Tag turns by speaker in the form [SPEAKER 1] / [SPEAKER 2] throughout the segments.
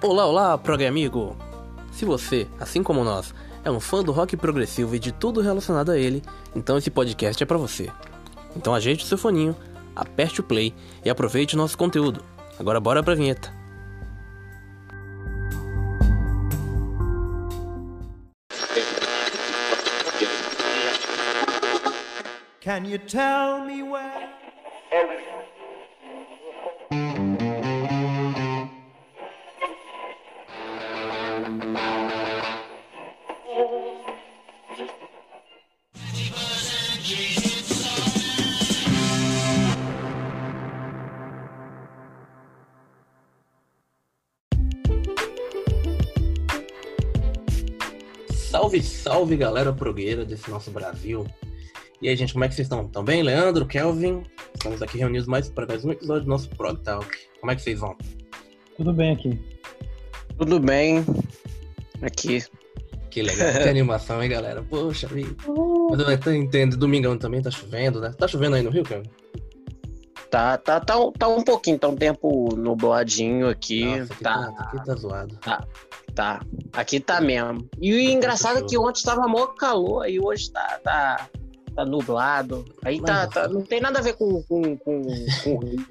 [SPEAKER 1] Olá, olá, prog amigo! Se você, assim como nós, é um fã do rock progressivo e de tudo relacionado a ele, então esse podcast é para você. Então ajeite o seu foninho, aperte o play e aproveite o nosso conteúdo. Agora bora pra vinheta.
[SPEAKER 2] Can you tell me where?
[SPEAKER 1] Salve, galera progueira desse nosso Brasil. E aí, gente, como é que vocês estão? Estão bem? Leandro, Kelvin? Estamos aqui reunidos mais para mais um episódio do nosso Prog Talk. Como é que vocês vão?
[SPEAKER 3] Tudo bem aqui.
[SPEAKER 4] Tudo bem aqui.
[SPEAKER 1] Que legal, que animação, hein, galera? Poxa vida. Mas eu até entendo, domingão também tá chovendo, né? Tá chovendo aí no Rio, Kelvin?
[SPEAKER 4] Tá, tá, tá, um- tá um pouquinho, tá um tempo nubladinho aqui.
[SPEAKER 1] Nossa, aqui
[SPEAKER 4] tá,
[SPEAKER 1] tá, aqui tá zoado.
[SPEAKER 4] tá. Aqui tá mesmo. E o engraçado é que ontem tava mó calor e hoje tá, tá, tá nublado. Aí tá,
[SPEAKER 1] Mas-
[SPEAKER 4] tá- não tem nada a ver com, com, com, com o Rio.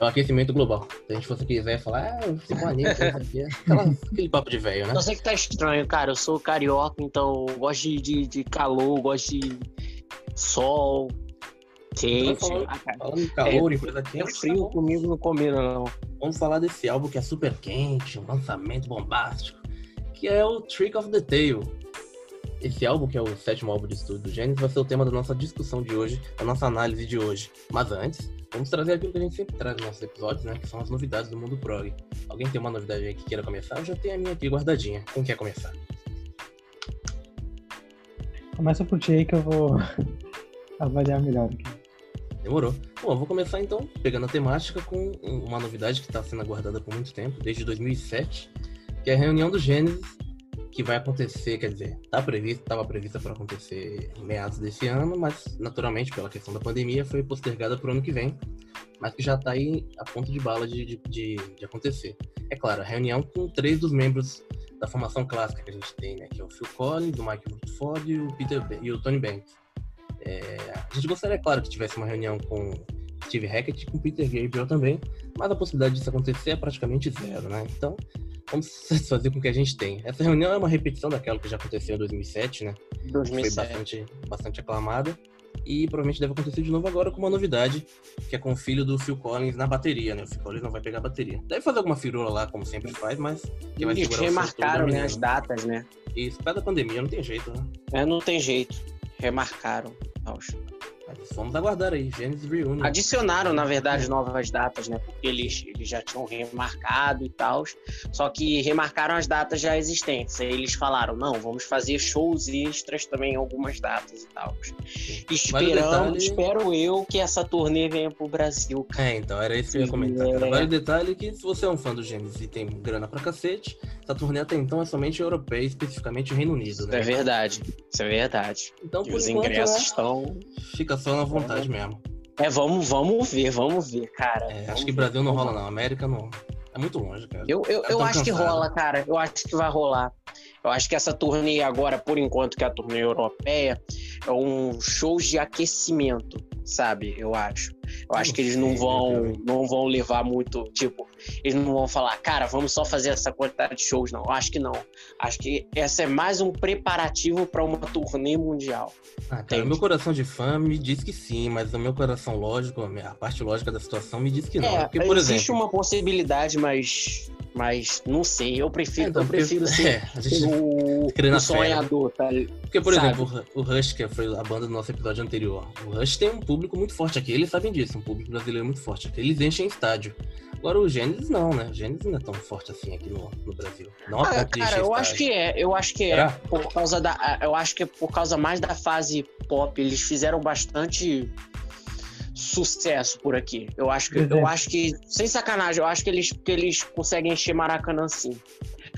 [SPEAKER 1] É o aquecimento global. Se a gente fosse quiser falar, ah, eu fico. Aquela, aquele papo de velho, né?
[SPEAKER 4] Eu sei que tá estranho, cara. Eu sou carioca, então gosto de, de, calor, gosto de sol, quente.
[SPEAKER 1] falando-
[SPEAKER 4] Ah, cara,
[SPEAKER 1] Falando em calor, em coisa quente.
[SPEAKER 4] É frio comigo não combina, não.
[SPEAKER 1] Vamos falar desse álbum que é super quente, um lançamento bombástico, que é o Trick of the Tail. Esse álbum, que é o sétimo álbum de estúdio do Genesis, vai ser o tema da nossa discussão de hoje, da nossa análise de hoje. Mas antes, vamos trazer aquilo que a gente sempre traz nos nossos episódios, né? Que são as novidades do mundo prog. Alguém tem uma novidade aí que queira começar? Eu já tenho a minha aqui guardadinha. Quem quer começar?
[SPEAKER 3] Começa por ti aí que eu vou avaliar melhor aqui.
[SPEAKER 1] Demorou. Bom, eu vou começar então pegando a temática com uma novidade que está sendo aguardada por muito tempo, desde 2007, que é a reunião do Gênesis, que vai acontecer, quer dizer, tá estava prevista para acontecer em meados desse ano, mas naturalmente pela questão da pandemia foi postergada para o ano que vem, mas que já está aí a ponto de bala de, de, de, de acontecer. É claro, a reunião com três dos membros da formação clássica que a gente tem, né, que é o Phil Collins, o Mike Rutherford e o Peter e o Tony Banks. É, a gente gostaria, claro, que tivesse uma reunião com Steve Hackett e com Peter Gabriel também, mas a possibilidade disso acontecer é praticamente zero, né? Então, vamos satisfazer com o que a gente tem. Essa reunião é uma repetição daquela que já aconteceu em 2007, né? Foi
[SPEAKER 4] 2007.
[SPEAKER 1] bastante, bastante aclamada. E provavelmente deve acontecer de novo agora com uma novidade, que é com o filho do Phil Collins na bateria, né? O Phil Collins não vai pegar a bateria. Deve fazer alguma firula lá, como sempre faz, mas quem vai
[SPEAKER 4] Eles remarcaram né, as datas, né?
[SPEAKER 1] Isso, por causa da pandemia, não tem jeito, né?
[SPEAKER 4] É, não tem jeito. Remarcaram. Acho.
[SPEAKER 1] Mas vamos aguardar aí, Genesis Reunion.
[SPEAKER 4] Adicionaram, na verdade, novas datas, né? Porque eles, eles já tinham remarcado e tal. Só que remarcaram as datas já existentes. Aí eles falaram, não, vamos fazer shows extras também em algumas datas e tal. Esperando, espero eu que essa turnê venha pro Brasil.
[SPEAKER 1] É, então, era isso que eu ia comentar.
[SPEAKER 4] É.
[SPEAKER 1] Cara. Vale o detalhe que se você é um fã do Gênesis e tem grana pra cacete, essa turnê até então é somente europeia, especificamente o Reino Unido,
[SPEAKER 4] Isso
[SPEAKER 1] né?
[SPEAKER 4] é verdade. Isso é verdade.
[SPEAKER 1] Então,
[SPEAKER 4] E
[SPEAKER 1] por
[SPEAKER 4] os
[SPEAKER 1] enquanto,
[SPEAKER 4] ingressos
[SPEAKER 1] né,
[SPEAKER 4] estão.
[SPEAKER 1] fica só na vontade mesmo.
[SPEAKER 4] É, vamos, vamos ver, vamos ver, cara.
[SPEAKER 1] É, acho que. Brasil não rola, não. América não. É muito longe, cara.
[SPEAKER 4] Eu, eu,
[SPEAKER 1] Eu
[SPEAKER 4] eu acho que
[SPEAKER 1] cansado.
[SPEAKER 4] rola, cara. Eu acho que vai rolar. Eu acho que essa turnê agora, por enquanto, que é a turnê europeia, é um show de aquecimento, sabe? Eu acho. Eu acho que eles
[SPEAKER 1] sei,
[SPEAKER 4] não vão, não vão levar muito, tipo, eles não vão falar, cara, vamos só fazer essa quantidade de shows, não. Acho que não. Acho que essa é mais um preparativo para uma turnê mundial.
[SPEAKER 1] Ah, cara, meu coração de fã me diz que sim, mas o meu coração lógico, a parte lógica da situação me diz que não.
[SPEAKER 4] é,
[SPEAKER 1] Porque, por
[SPEAKER 4] existe
[SPEAKER 1] exemplo.
[SPEAKER 4] uma possibilidade, mas, mas não sei. Eu
[SPEAKER 1] É,
[SPEAKER 4] prefiro,
[SPEAKER 1] então,
[SPEAKER 4] eu prefiro
[SPEAKER 1] porque-
[SPEAKER 4] ser
[SPEAKER 1] é, a gente
[SPEAKER 4] o, o
[SPEAKER 1] né?
[SPEAKER 4] sonhador, tá?
[SPEAKER 1] Porque, por
[SPEAKER 4] Sabe?
[SPEAKER 1] exemplo, o Ru- o Rush, que foi a banda do nosso episódio anterior, o Rush tem um público muito forte aqui, eles sabem disso, um público brasileiro muito forte. Eles enchem estádio. Agora o Gênesis não, né? O Gênesis não é tão forte assim aqui no, no Brasil. Não
[SPEAKER 4] Ah, cara, eu acho que é. Eu acho que é por causa da. Eu acho que é por causa mais da fase pop. Eles fizeram bastante sucesso por aqui. Eu acho que, eu
[SPEAKER 3] Exemplo.
[SPEAKER 4] acho que sem sacanagem, eu acho que eles, que eles conseguem encher Maracanã sim.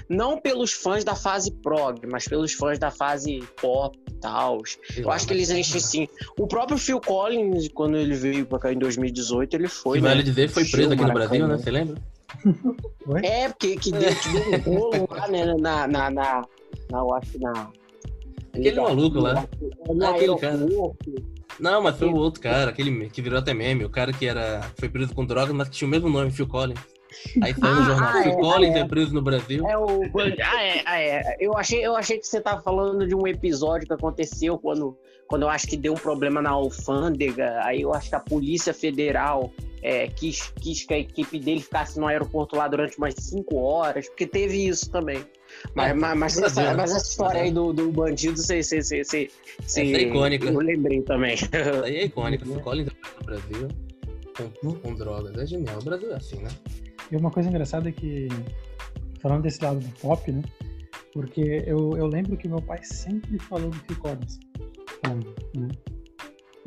[SPEAKER 4] Não pelos fãs da fase prog, mas pelos fãs da fase pop e tal. Eu acho que eles enchem sim. O próprio Phil Collins, quando ele veio pra cá em 2018, ele foi.
[SPEAKER 1] Que
[SPEAKER 4] né?
[SPEAKER 1] vale dizer, foi preso aqui no Brasil, né? Você lembra?
[SPEAKER 4] É, porque que deu, que deu um rolo lá, né? Na, na, na, na, eu acho que na.
[SPEAKER 1] Aquele maluco lá.
[SPEAKER 4] No
[SPEAKER 1] Aquele cara. Não, mas foi o outro cara, aquele que virou até meme, o cara que era, foi preso com drogas, mas que tinha o mesmo nome, Phil Collins. Aí saiu no
[SPEAKER 4] Ah,
[SPEAKER 1] jornal,
[SPEAKER 4] ah,
[SPEAKER 1] Phil
[SPEAKER 4] é,
[SPEAKER 1] Collins
[SPEAKER 4] é.
[SPEAKER 1] é preso no Brasil.
[SPEAKER 4] É o. Ah, é, ah, é. Eu achei, eu achei que você tava falando de um episódio que aconteceu quando, quando eu acho que deu um problema na alfândega. Aí eu acho que a Polícia Federal é, quis, quis que a equipe dele ficasse no aeroporto lá durante umas cinco horas, porque teve isso também. Mas,
[SPEAKER 1] É,
[SPEAKER 4] mas, mas, essa,
[SPEAKER 1] né?
[SPEAKER 4] mas essa história aí do, do bandido, você, você, você, você,
[SPEAKER 1] Essa é icônica.
[SPEAKER 4] Eu lembrei também.
[SPEAKER 1] Isso aí é icônico, Phil Collins é preso no Brasil com, drogas. É genial, o Brasil é assim, né?
[SPEAKER 3] E uma coisa engraçada é que, falando desse lado do pop, né? Porque eu, eu lembro que meu pai sempre falou do Phil Collins. Né?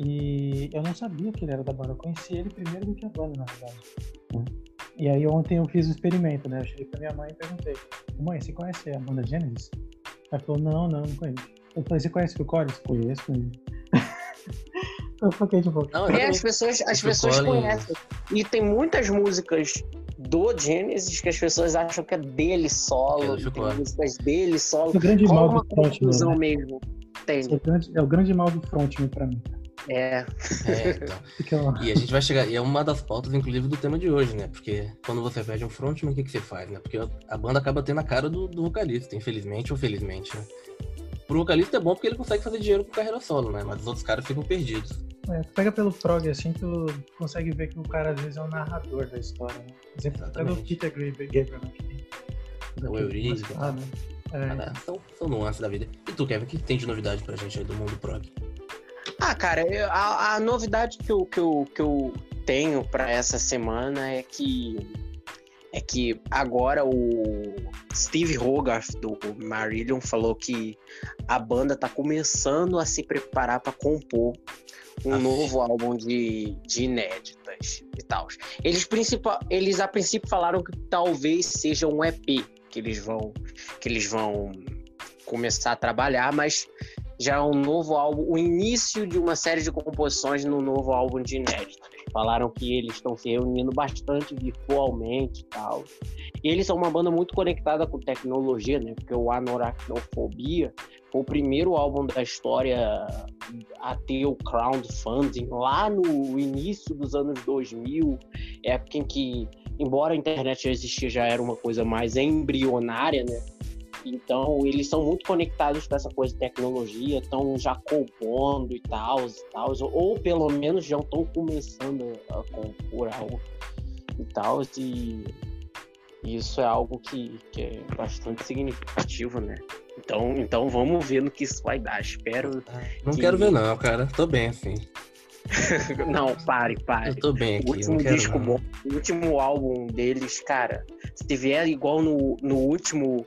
[SPEAKER 3] E eu não sabia que ele era da banda. Eu conheci ele primeiro do que a banda, na verdade. né? E aí ontem eu fiz um experimento, né? Eu cheguei pra minha mãe e perguntei, mãe, você conhece a banda Genesis? Ela falou, não, não, não conheço. Eu falei, você conhece o Phil Collins? Conheço, conheço. eu fiquei tipo,
[SPEAKER 1] Não,
[SPEAKER 4] É, as pessoas, as
[SPEAKER 1] Phil
[SPEAKER 4] pessoas
[SPEAKER 1] Collins.
[SPEAKER 4] conhecem. E tem muitas músicas do Genesis que as pessoas acham que é dele
[SPEAKER 1] É
[SPEAKER 4] solo.
[SPEAKER 1] Phil
[SPEAKER 4] tem músicas dele solo.
[SPEAKER 3] o grande
[SPEAKER 4] Rola
[SPEAKER 3] mal
[SPEAKER 4] uma
[SPEAKER 3] do frontman, né?
[SPEAKER 4] mesmo. Entende?
[SPEAKER 3] É o grande, é o grande mal do frontman pra mim.
[SPEAKER 4] É.
[SPEAKER 1] É, então. E a gente vai chegar, e é uma das pautas, inclusive, do tema de hoje, né? Porque quando você perde um frontman, o que, que você faz, né? Porque a banda acaba tendo a cara do, do vocalista, infelizmente ou felizmente, né? Pro vocalista é bom porque ele consegue fazer dinheiro com carreira solo, né? Mas os outros caras ficam perdidos.
[SPEAKER 3] É, tu pega pelo prog assim, tu consegue ver que o cara às vezes é o narrador da história, né? Por exemplo, até do
[SPEAKER 1] Exatamente.
[SPEAKER 3] Peter Gabriel, né?
[SPEAKER 1] o e
[SPEAKER 3] lá,
[SPEAKER 1] tal.
[SPEAKER 3] né?
[SPEAKER 1] Ah,
[SPEAKER 3] É,
[SPEAKER 1] né? São, são nuances da vida. E tu, Kevin, o que tem de novidade pra gente aí do mundo prog?
[SPEAKER 4] Ah, cara, eu- a, a novidade que eu, que, eu, que eu tenho pra essa semana é que é que agora o Steve Hogarth do Marillion falou que a banda tá começando a se preparar pra compor um novo álbum de, de inéditas e tal. Eles, principal, eles a princípio falaram que talvez seja um EP que eles vão que eles vão começar a trabalhar, mas já é um novo álbum, o início de uma série de composições no novo álbum de inéditas. Falaram que eles estão se reunindo bastante virtualmente e tal. E eles são uma banda muito conectada com tecnologia, né? Porque o Anoracnofobia foi o primeiro álbum da história a ter o crowdfunding lá no início dos anos 2000, época em que, embora a internet já existia, já era uma coisa mais embrionária, né? Então, eles são muito conectados com essa coisa de tecnologia, estão já compondo e tal, e tal, ou pelo menos já estão começando a compor algo e tal, e isso é algo que, que é bastante significativo, né? Então, então vamos ver no que isso vai dar. Espero.
[SPEAKER 1] Não
[SPEAKER 4] Que-
[SPEAKER 1] quero ver não, cara. Tô bem assim.
[SPEAKER 4] Não, pare, pare.
[SPEAKER 1] Eu tô bem
[SPEAKER 4] O
[SPEAKER 1] aqui,
[SPEAKER 4] último
[SPEAKER 1] não quero
[SPEAKER 4] disco
[SPEAKER 1] não.
[SPEAKER 4] bom, o último álbum deles, cara, se vier igual no, no último,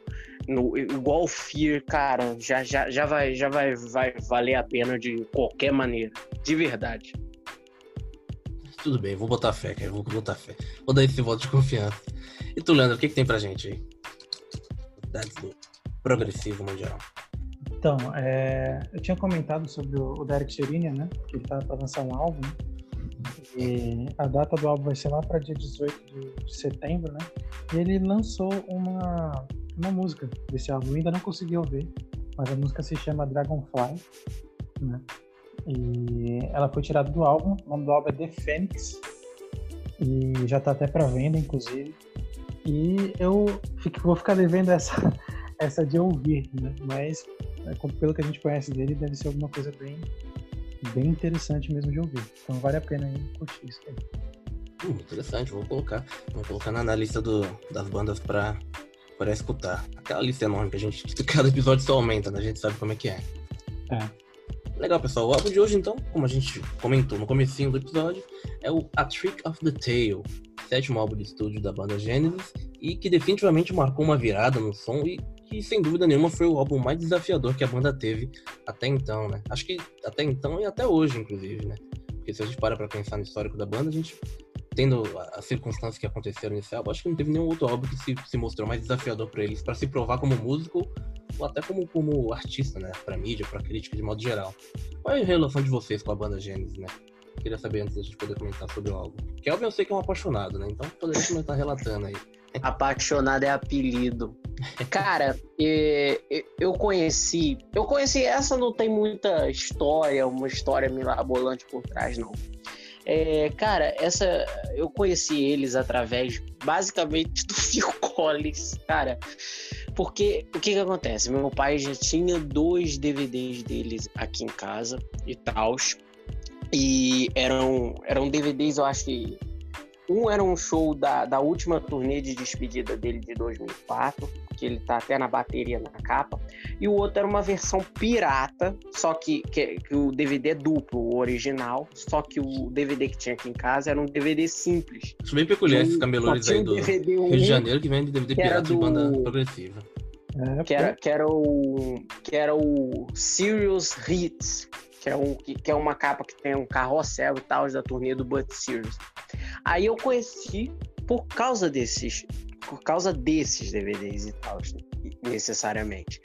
[SPEAKER 4] no, igual o Fear, cara, já, já, já, vai, já vai, vai valer a pena de qualquer maneira. De verdade.
[SPEAKER 1] Tudo bem, vou botar fé, cara. Vou botar fé. Vou dar esse voto de confiança. E tu, Leandro, o que, que tem pra gente aí? Do progressivo mundial.
[SPEAKER 3] Então, é, eu tinha comentado sobre o, o Derek Sherinian, né? Que ele tá para lançar um álbum. E a data do álbum vai ser lá para dia 18 de, de setembro, né? E ele lançou uma, uma música desse álbum. Eu ainda não consegui ouvir, mas a música se chama Dragonfly, né? E ela foi tirada do álbum. O nome do álbum é The Phoenix. E já tá até para venda, inclusive. E eu fico- vou ficar devendo essa, essa de ouvir, né? Mas é, pelo que a gente conhece dele, deve ser alguma coisa bem, bem interessante mesmo de ouvir. Então vale a pena curtir isso aí.
[SPEAKER 1] Hum, interessante, vou colocar. Vou colocar na, na lista do, das bandas pra, pra escutar. Aquela lista enorme que a gente. Cada episódio só aumenta, né? A gente sabe como é que é.
[SPEAKER 3] É.
[SPEAKER 1] Legal, pessoal. O álbum de hoje, então, como a gente comentou no comecinho do episódio, é o A Trick of the Tail, sétimo álbum de estúdio da banda Genesis, e que definitivamente marcou uma virada no som e que, sem dúvida nenhuma, foi o álbum mais desafiador que a banda teve até então, né? Acho que até então e até hoje, inclusive, né? Porque se a gente para pra pensar no histórico da banda, a gente, tendo as circunstâncias que aconteceram nesse álbum, acho que não teve nenhum outro álbum que se, se mostrou mais desafiador pra eles, pra se provar como músico ou até como, como artista, né? Pra mídia, pra crítica de modo geral. Qual é a relação de vocês com a banda Genesis, né? Queria saber antes gente poder comentar sobre o álbum. Kelvin eu sei que é um apaixonado, né? Então poderia começar relatando aí
[SPEAKER 4] Apaixonado é apelido. Cara, eu conheci. Eu conheci. Essa não tem muita história, uma história mirabolante por trás, não. É, cara, essa eu conheci eles através basicamente do Phil Collins, cara. Porque o que que acontece? Meu pai já tinha dois DVDs deles aqui em casa e tal. E eram, eram DVDs, eu acho que um era um show da, da última turnê de despedida dele de 2004, que ele tá até na bateria na capa, e o outro era uma versão pirata, só que, que, que, o DVD é duplo, o original, só que o DVD que tinha aqui em casa era um DVD simples.
[SPEAKER 1] Acho bem peculiar esses camelores aí do DVD Rio de Janeiro que vende DVD pirata do... de banda progressiva.
[SPEAKER 4] É, que, era, que, era o, que era o Serious Hits, que é, um, que é uma capa que tem um carrossel e tal, da turnê do Butt Series. Aí eu conheci por causa desses, por causa desses DVDs e tal, necessariamente.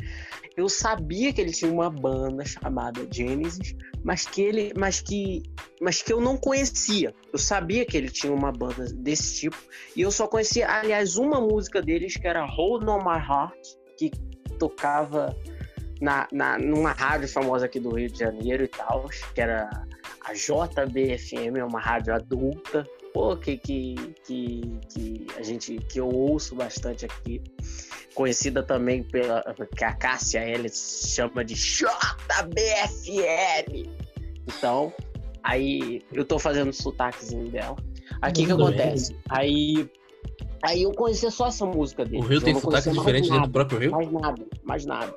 [SPEAKER 4] Eu sabia que ele tinha uma banda chamada Genesis, mas que ele, mas que, mas que eu não conhecia. Eu sabia que ele tinha uma banda desse tipo e eu só conhecia, aliás, uma música deles que era Hold on My Heart, que tocava na, na, numa rádio famosa aqui do Rio de Janeiro e tal, que era a JBFM, é uma rádio adulta, pô, que, que, que, que a gente que eu ouço bastante aqui, conhecida também pela que a Cássia Ellis chama de JBFM. Então, aí eu tô fazendo o sotaquezinho dela. Aqui que acontece? Bem. Aí Aí eu conhecia só essa música dele.
[SPEAKER 1] O Rio tem sotaque diferente dentro do próprio Rio?
[SPEAKER 4] Mais nada, mais nada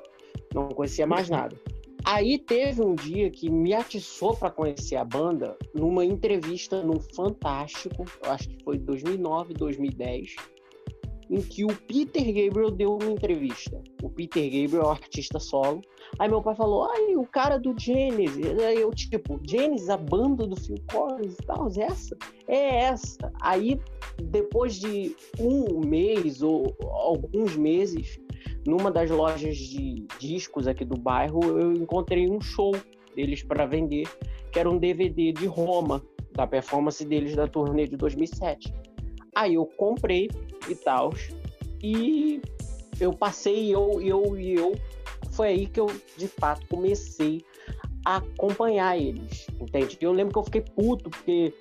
[SPEAKER 4] não conhecia mais nada. Aí teve um dia que me atiçou para conhecer a banda numa entrevista no Fantástico, eu acho que foi 2009, 2010, em que o Peter Gabriel deu uma entrevista. O Peter Gabriel é um artista solo. Aí meu pai falou: ai, o cara do Genesis. Aí eu, tipo, Genesis, a banda do Phil Collins e tal, essa? É essa. Aí, depois de um mês ou alguns meses, numa das lojas de discos aqui do bairro, eu encontrei um show deles para vender, que era um DVD de Roma, da performance deles da turnê de 2007. Aí eu comprei e tal, e eu passei, eu, eu e eu, foi aí que eu de fato comecei a acompanhar eles, entende? Eu lembro que eu fiquei puto, porque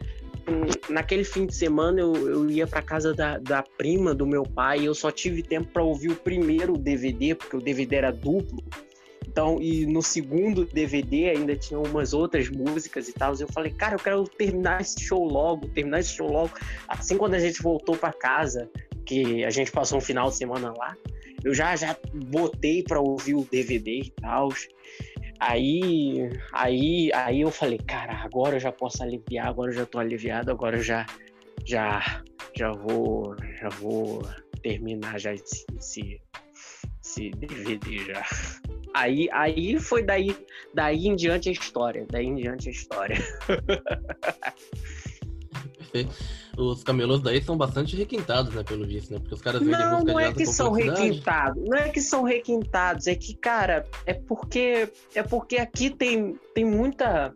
[SPEAKER 4] naquele fim de semana eu, eu ia para casa da, da prima do meu pai e eu só tive tempo para ouvir o primeiro DVD, porque o DVD era duplo. Então, e no segundo DVD ainda tinha umas outras músicas e tal. Eu falei, cara, eu quero terminar esse show logo, terminar esse show logo. Assim, quando a gente voltou para casa, que a gente passou um final de semana lá, eu já já botei para ouvir o DVD e tal. Aí, aí, aí eu falei, cara, agora eu já posso aliviar, agora eu já tô aliviado, agora eu já, já, já vou, já vou terminar já esse, esse, esse DVD já. Aí, aí foi daí, daí em diante a história, daí em diante a história.
[SPEAKER 1] Os camelôs daí são bastante requintados, né, pelo visto, né? Porque os caras vendem
[SPEAKER 4] não, não é que são requintados, não é que são requintados, é que, cara, é porque é porque aqui tem, tem muita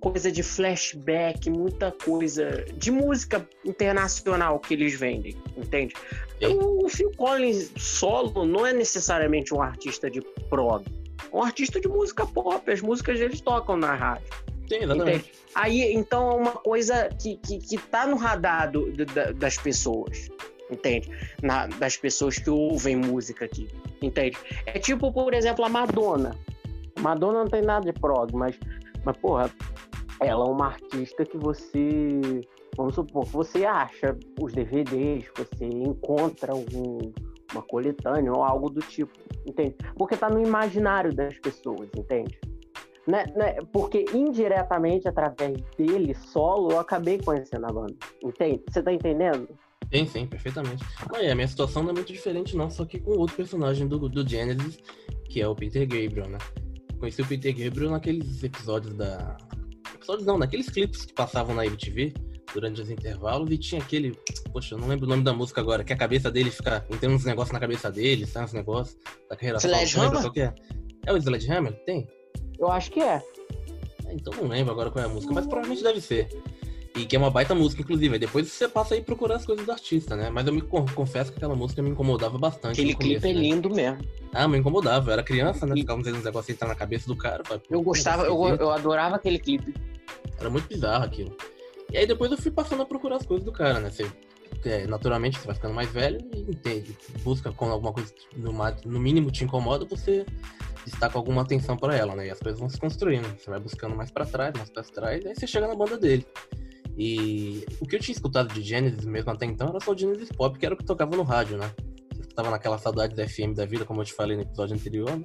[SPEAKER 4] coisa de flashback, muita coisa de música internacional que eles vendem, entende? O, o Phil Collins solo não é necessariamente um artista de prog, é um artista de música pop, as músicas eles tocam na rádio.
[SPEAKER 1] Sim, exatamente.
[SPEAKER 4] Aí, então, é uma coisa que, que, que tá no radar do, da, das pessoas, entende? Na, das pessoas que ouvem música aqui, entende? É tipo, por exemplo, a Madonna. Madonna não tem nada de prog, mas, mas porra, ela é uma artista que você, vamos supor, você acha os DVDs, você encontra algum, uma coletânea ou algo do tipo, entende? Porque tá no imaginário das pessoas, entende? Né, né, porque indiretamente, através dele, solo, eu acabei conhecendo a banda. Entende? Você tá entendendo?
[SPEAKER 1] Sim, sim, perfeitamente. Não, e a minha situação não é muito diferente, não, só que com outro personagem do, do Genesis, que é o Peter Gabriel, né? Conheci o Peter Gabriel naqueles episódios da. Episódios não, naqueles clipes que passavam na MTV durante os intervalos e tinha aquele. Poxa, eu não lembro o nome da música agora, que a cabeça dele fica. Tem uns negócios na cabeça dele, sai uns negócios da carreira.
[SPEAKER 4] Sledgehammer?
[SPEAKER 1] É? é o Sledgehammer? Tem?
[SPEAKER 4] Eu acho que é.
[SPEAKER 1] Então não lembro agora qual é a música, mas provavelmente deve ser. E que é uma baita música, inclusive. Aí depois você passa aí procurar as coisas do artista, né? Mas eu me con- confesso que aquela música me incomodava bastante.
[SPEAKER 4] Aquele
[SPEAKER 1] começo,
[SPEAKER 4] clipe é
[SPEAKER 1] né?
[SPEAKER 4] lindo mesmo.
[SPEAKER 1] Ah, me incomodava. Eu era criança, né? Ficava uns negócios entrar na cabeça do cara. falei,
[SPEAKER 4] Eu gostava, eu, eu adorava aquele clipe.
[SPEAKER 1] Era muito bizarro aquilo. E aí depois eu fui passando a procurar as coisas do cara, né? Você, é, naturalmente você vai ficando mais velho e entende. Busca quando alguma coisa no, no mínimo te incomoda, você destaca alguma atenção pra ela, né? E as coisas vão se construindo. Você vai buscando mais pra trás, mais pra trás, e aí você chega na banda dele. E o que eu tinha escutado de Genesis mesmo até então era só o Genesis Pop, que era o que tocava no rádio, né? Você escutava naquela saudade da FM da vida, como eu te falei no episódio anterior, né?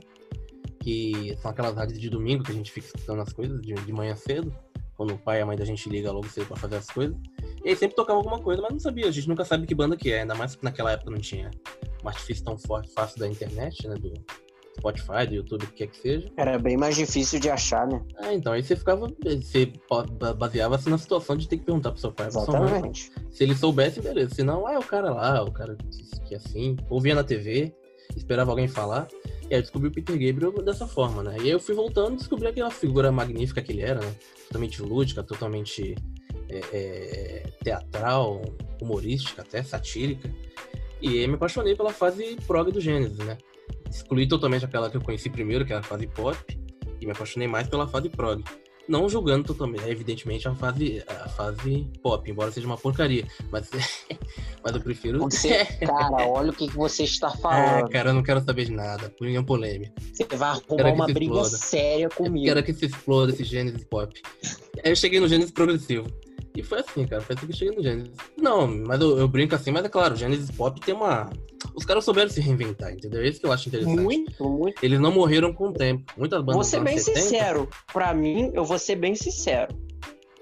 [SPEAKER 1] Que são aquelas rádios de domingo que a gente fica escutando as coisas de, de manhã cedo, quando o pai e a mãe da gente liga logo cedo pra fazer as coisas. E aí sempre tocava alguma coisa, mas não sabia, a gente nunca sabe que banda que é, ainda mais que naquela época não tinha um artifício tão forte, fácil da internet, né? Do Spotify, do YouTube, o que quer que seja.
[SPEAKER 4] Era bem mais difícil de achar, né?
[SPEAKER 1] Ah, então, aí você ficava, você baseava-se na situação de ter que perguntar pro seu pai, sua mãe,
[SPEAKER 4] Exatamente.
[SPEAKER 1] se ele soubesse, beleza. Se não, ah, é o cara lá, o cara que, que é assim. Ouvia na TV, esperava alguém falar. E aí eu descobri o Peter Gabriel dessa forma, né? E aí eu fui voltando e descobri aquela figura magnífica que ele era, né? Totalmente lúdica, totalmente é, é, teatral, humorística, até satírica. E aí me apaixonei pela fase prog do Gênesis, né? Excluí totalmente aquela que eu conheci primeiro, que era a fase pop, e me apaixonei mais pela fase prog. Não julgando totalmente, evidentemente, a fase, a fase pop, embora seja uma porcaria. Mas, mas eu prefiro.
[SPEAKER 4] Você, cara, olha o que, que você está
[SPEAKER 1] Ah,
[SPEAKER 4] falando.
[SPEAKER 1] cara, eu não quero saber de nada. Opinião polêmica.
[SPEAKER 4] Você vai arrumar uma briga
[SPEAKER 1] exploda.
[SPEAKER 4] séria
[SPEAKER 1] Eu
[SPEAKER 4] comigo.
[SPEAKER 1] quero que se exploda esse Gênesis pop. Aí eu cheguei no Gênesis progressivo. E foi assim, cara. Foi assim que eu cheguei no Gênesis. Não, mas eu, eu brinco assim, mas é claro, o Gênesis pop tem uma. Os caras souberam se reinventar, entendeu? É isso que eu acho interessante.
[SPEAKER 4] Muito, muito.
[SPEAKER 1] Eles não morreram com o tempo. Muitas bandas.
[SPEAKER 4] Vou ser bem
[SPEAKER 1] anos 70,
[SPEAKER 4] sincero. Pra mim, eu vou ser bem sincero.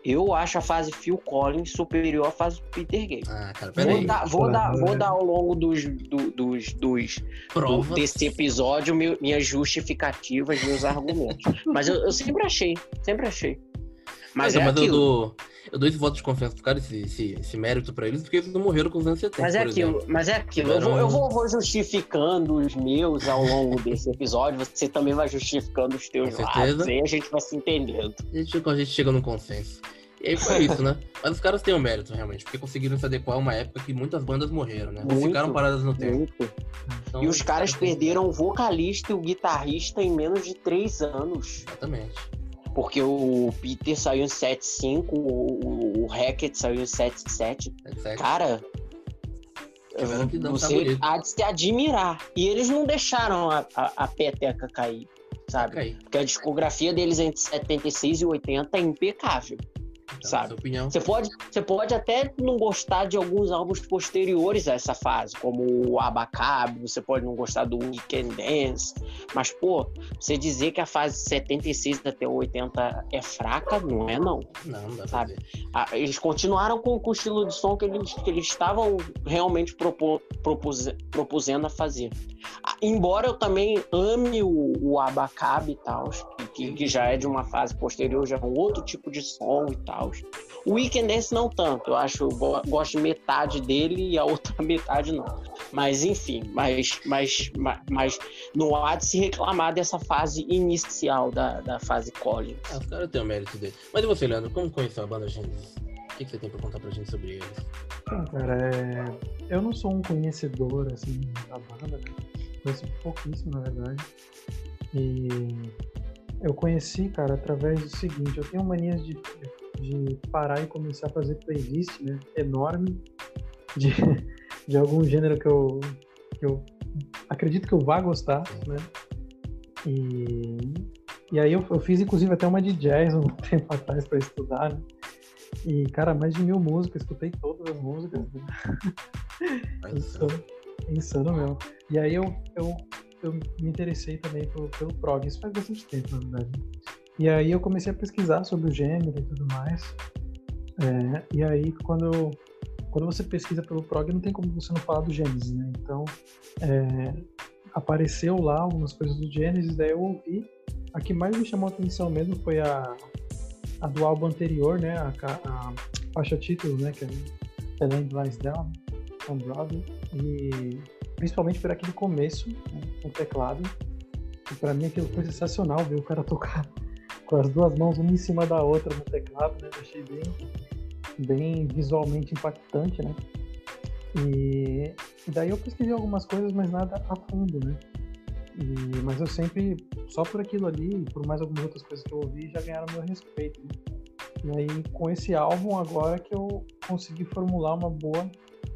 [SPEAKER 4] Eu acho a fase Phil Collins superior à fase Peter Gabriel.
[SPEAKER 1] Ah, cara,
[SPEAKER 4] Vou
[SPEAKER 1] peraí.
[SPEAKER 4] dar, vou, dar, vou dar ao longo dos, do- dos, dos, do-
[SPEAKER 1] Prova.
[SPEAKER 4] desse episódio minhas justificativas, meus argumentos. Mas eu, eu sempre achei, sempre achei. Mas,
[SPEAKER 1] Mas,
[SPEAKER 4] é
[SPEAKER 1] mas eu
[SPEAKER 4] aquilo.
[SPEAKER 1] dou. Eu dou esse voto de confiança pro cara, esse, esse, esse mérito pra eles, porque eles não morreram com os anos 70.
[SPEAKER 4] Mas é
[SPEAKER 1] por exemplo.
[SPEAKER 4] aquilo, mas é aquilo. Eu vou, eu vou, justificando os meus ao longo desse episódio. Você também vai justificando os teus
[SPEAKER 1] Com
[SPEAKER 4] lados. Aí a gente vai se entendendo.
[SPEAKER 1] A gente, a gente chega num consenso. E aí foi isso, né? Mas os caras têm um mérito, realmente, porque conseguiram se adequar a uma época que muitas bandas morreram, né?
[SPEAKER 4] Muito,
[SPEAKER 1] ficaram paradas no tempo. Então,
[SPEAKER 4] E os caras perderam o vocalista e o guitarrista em menos de três anos.
[SPEAKER 1] Exatamente.
[SPEAKER 4] Porque o Peter saiu em 7.5, o, o Hackett saiu em 7.7.
[SPEAKER 1] É certo.
[SPEAKER 4] Cara,
[SPEAKER 1] que dançar
[SPEAKER 4] você
[SPEAKER 1] bonito.
[SPEAKER 4] há de se admirar. E eles não deixaram a, a, a peteca cair, sabe?
[SPEAKER 1] Aí.
[SPEAKER 4] Porque a discografia deles entre 76 e 80 é impecável.
[SPEAKER 1] Então,
[SPEAKER 4] Sabe? Você pode, você pode até não gostar de alguns álbuns posteriores a essa fase, como o Abacab, você pode não gostar do Weekend Dance, mas, pô, você dizer que a fase 76 até 80 é fraca, não é não.
[SPEAKER 1] Não, dá pra
[SPEAKER 4] Sabe? Ah, Eles continuaram com, com o estilo de som que eles, que eles estavam realmente propo, propuse- propusendo a fazer. Embora eu também ame o, o Abacab e tal, que, que já é de uma fase posterior, já é um outro tipo de som e tal. O Weekend Dance não tanto, eu acho, eu go- gosto de metade dele e a outra metade não. Mas enfim, mas, mas, mas, mas não há de se reclamar dessa fase inicial da, da fase Collins.
[SPEAKER 1] Ah, os caras têm o mérito dele. Mas e você, Leandro? Como conheceu a banda Gênesis? O que, que você tem pra contar pra gente sobre eles?
[SPEAKER 3] Então, cara, é... eu não sou um conhecedor, assim, da banda, né? Conheço pouquíssimo, na verdade. E eu conheci, cara, através do seguinte, eu tenho manias de, de parar e começar a fazer playlist, né? Enorme de, de algum gênero que eu, que eu acredito que eu vá gostar, né? E, e aí eu, eu fiz, inclusive, até uma de jazz um tempo atrás para estudar, né? E, cara, mais de mil músicas, escutei todas as músicas. Né? Insano, insano mesmo. E aí eu, eu, eu me interessei também pelo, pelo prog, isso faz bastante tempo, na verdade. E aí eu comecei a pesquisar sobre o gênero e tudo mais. É, e aí quando, quando você pesquisa pelo prog, não tem como você não falar do Gênesis, né? Então é, apareceu lá algumas coisas do Gênesis, daí eu ouvi. A que mais me chamou a atenção mesmo foi a, a do álbum anterior, né? A, a faixa título, né? Que é The Land Lies Down, on Broadway. E principalmente por aquele começo, né, com o teclado. E pra mim aquilo foi sensacional ver o cara tocar com as duas mãos uma em cima da outra no teclado, né? Achei bem, bem visualmente impactante, né? E, e daí eu pesquisei algumas coisas, mas nada a fundo, né? E, mas eu sempre, só por aquilo ali, por mais algumas outras coisas que eu ouvi, já ganharam meu respeito. Né? E aí, com esse álbum agora que eu consegui formular uma boa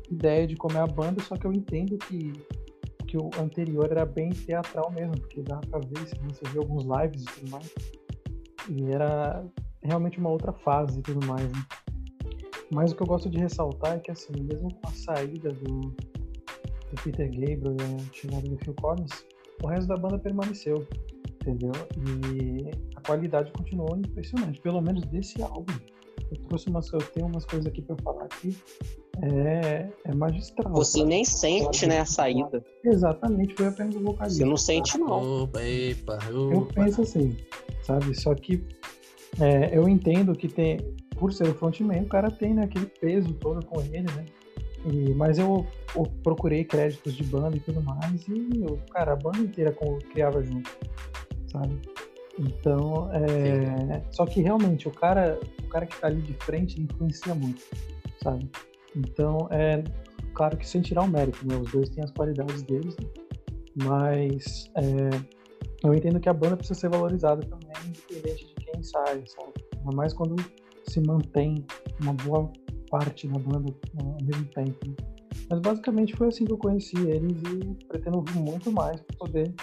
[SPEAKER 3] ideia de como é a banda, só que eu entendo que, que o anterior era bem teatral mesmo, porque dá pra ver, se você vê alguns lives e tudo mais. E era realmente uma outra fase e tudo mais, né? Mas o que eu gosto de ressaltar é que, assim, mesmo com a saída do, do Peter Gabriel e a chegada do Phil Collins, o resto da banda permaneceu, entendeu? E a qualidade continuou impressionante, pelo menos desse álbum. Eu trouxe umas, eu tenho umas coisas aqui para falar aqui. É, é magistral.
[SPEAKER 4] Você nem sente, né, a saída.
[SPEAKER 3] Exatamente, foi apenas o vocalista.
[SPEAKER 4] Você não sente, não.
[SPEAKER 1] Opa, epa, opa.
[SPEAKER 3] Eu penso assim, sabe? Só que é, eu entendo que tem, por ser o frontman, o cara tem né, aquele peso todo com ele, né? E, mas eu, eu, procurei créditos de banda e tudo mais, e eu, cara, a banda inteira criava junto, sabe? Então, é, só que realmente o cara, o cara que tá ali de frente influencia muito, sabe? Então, é claro que sem tirar o mérito, né? Os dois têm as qualidades deles, né? mas é, eu entendo que a banda precisa ser valorizada também, independente de quem sai, sabe? Ainda mais quando se mantém uma boa parte da banda ao mesmo tempo. Né? Mas basicamente foi assim que eu conheci eles e pretendo ouvir muito mais para poder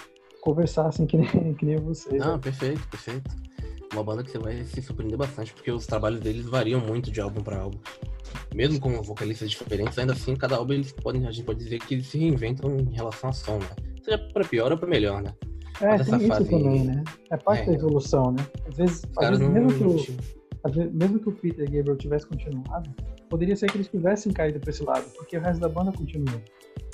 [SPEAKER 3] conversar assim que nem, que nem vocês.
[SPEAKER 1] Ah, perfeito, perfeito. Uma banda que você vai se surpreender bastante, porque os trabalhos deles variam muito de álbum para álbum. Mesmo com vocalistas diferentes, ainda assim, cada álbum eles podem, a gente pode dizer que eles se reinventam em relação a som, né? Seja para pior ou para melhor, né?
[SPEAKER 3] É, Mas tem isso fase... também, né? É parte é, da evolução, né? Às vezes, às vezes mesmo, não... que o, mesmo que o Peter Gabriel tivesse continuado, poderia ser que eles tivessem caído para esse lado, porque o resto da banda continuou.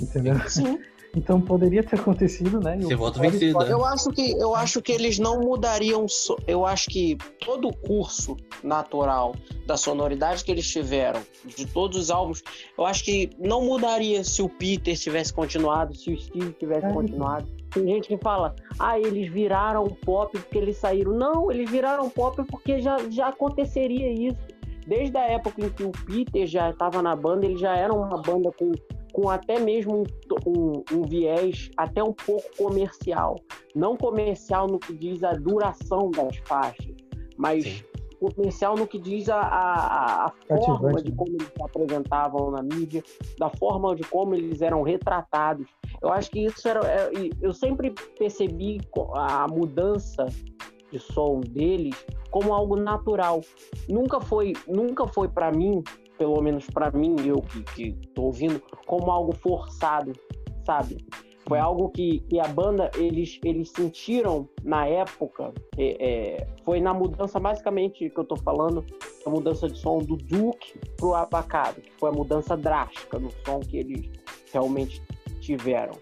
[SPEAKER 3] Entendeu?
[SPEAKER 4] Sim.
[SPEAKER 3] Então poderia ter acontecido, né?
[SPEAKER 1] Você volta vencido.
[SPEAKER 4] Né? Eu acho que eu acho que eles não mudariam. So... Eu acho que todo o curso natural da sonoridade que eles tiveram de todos os álbuns, eu acho que não mudaria se o Peter tivesse continuado, se o Steve tivesse é. continuado. Tem gente que fala, ah, eles viraram pop porque eles saíram. Não, eles viraram pop porque já, já aconteceria isso. Desde a época em que o Peter já estava na banda, ele já era uma banda com com até mesmo um, um, um, viés até um pouco comercial. Não comercial no que diz a duração das faixas, mas Sim. comercial no que diz a, a, a forma de né? como eles se apresentavam na mídia, da forma de como eles eram retratados. Eu acho que isso era. É, eu sempre percebi a mudança de som deles como algo natural. Nunca foi, nunca foi para mim pelo menos para mim, eu que, que tô ouvindo, como algo forçado, sabe? Foi algo que, que a banda, eles, eles sentiram na época, é, é, foi na mudança, basicamente, que eu tô falando, a mudança de som do Duke pro Abacado, que foi a mudança drástica no som que eles realmente tiveram.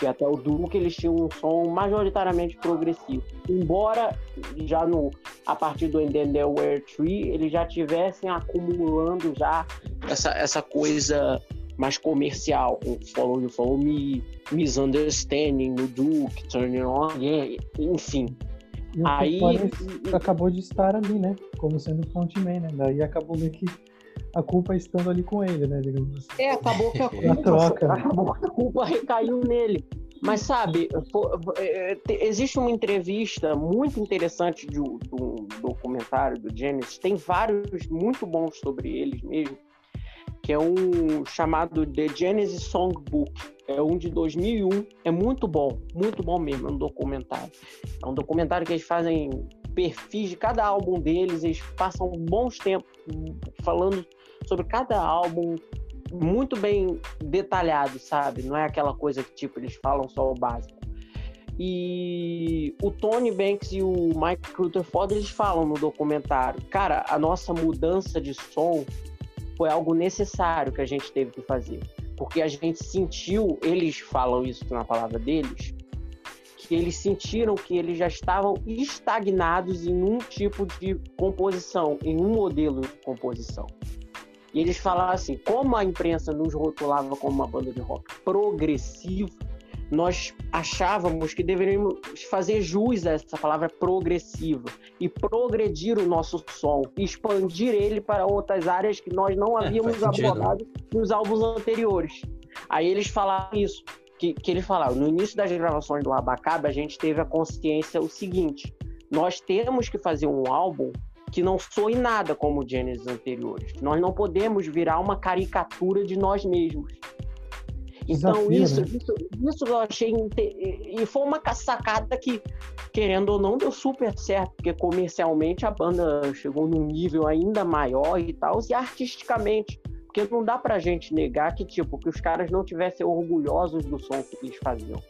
[SPEAKER 4] Porque até o Duke eles tinham um som majoritariamente progressivo. Embora já no a partir do Enderware Tree eles já tivessem acumulando já essa, essa coisa mais comercial, com Follow You Follow Me, Misunderstanding no Duke, Turning On, enfim.
[SPEAKER 3] E Aí acabou de estar ali, né? Como sendo frontman, né? Daí acabou meio que a culpa estando ali com ele, né? Digamos assim.
[SPEAKER 4] É, acabou que a culpa, troca. Acabou que a culpa recaiu nele. Mas sabe, é, existe uma entrevista muito interessante de um documentário do Genesis, tem vários muito bons sobre eles mesmo, que é um chamado The Genesis Songbook. É um de 2001, é muito bom, muito bom mesmo, é um documentário. É um documentário que eles fazem perfis de cada álbum deles, eles passam bons tempos falando sobre cada álbum muito bem detalhado, sabe? Não é aquela coisa que tipo eles falam só o básico. E o Tony Banks e o Mike Rutherford eles falam no documentário, cara, a nossa mudança de som foi algo necessário que a gente teve que fazer, porque a gente sentiu, eles falam isso na palavra deles, que eles sentiram que eles já estavam estagnados em um tipo de composição, em um modelo de composição. E eles falaram assim: como a imprensa nos rotulava como uma banda de rock progressivo, nós achávamos que deveríamos fazer jus a essa palavra progressiva e progredir o nosso som, expandir ele para outras áreas que nós não
[SPEAKER 1] É,
[SPEAKER 4] havíamos
[SPEAKER 1] sentido.
[SPEAKER 4] abordado nos álbuns anteriores. Aí eles falaram isso, que, que eles falaram, no início das gravações do Abacabe, a gente teve a consciência o seguinte, nós temos que fazer um álbum que não soe nada como Genesis anteriores. Nós não podemos virar uma caricatura de nós mesmos. Então,
[SPEAKER 3] Desafio,
[SPEAKER 4] isso,
[SPEAKER 3] né?
[SPEAKER 4] isso, isso eu achei. E foi uma sacada que, querendo ou não, deu super certo, porque comercialmente a banda chegou num nível ainda maior e tal, e artisticamente. Porque não dá pra gente negar que, tipo, que os caras não tivessem orgulhosos do som que eles faziam.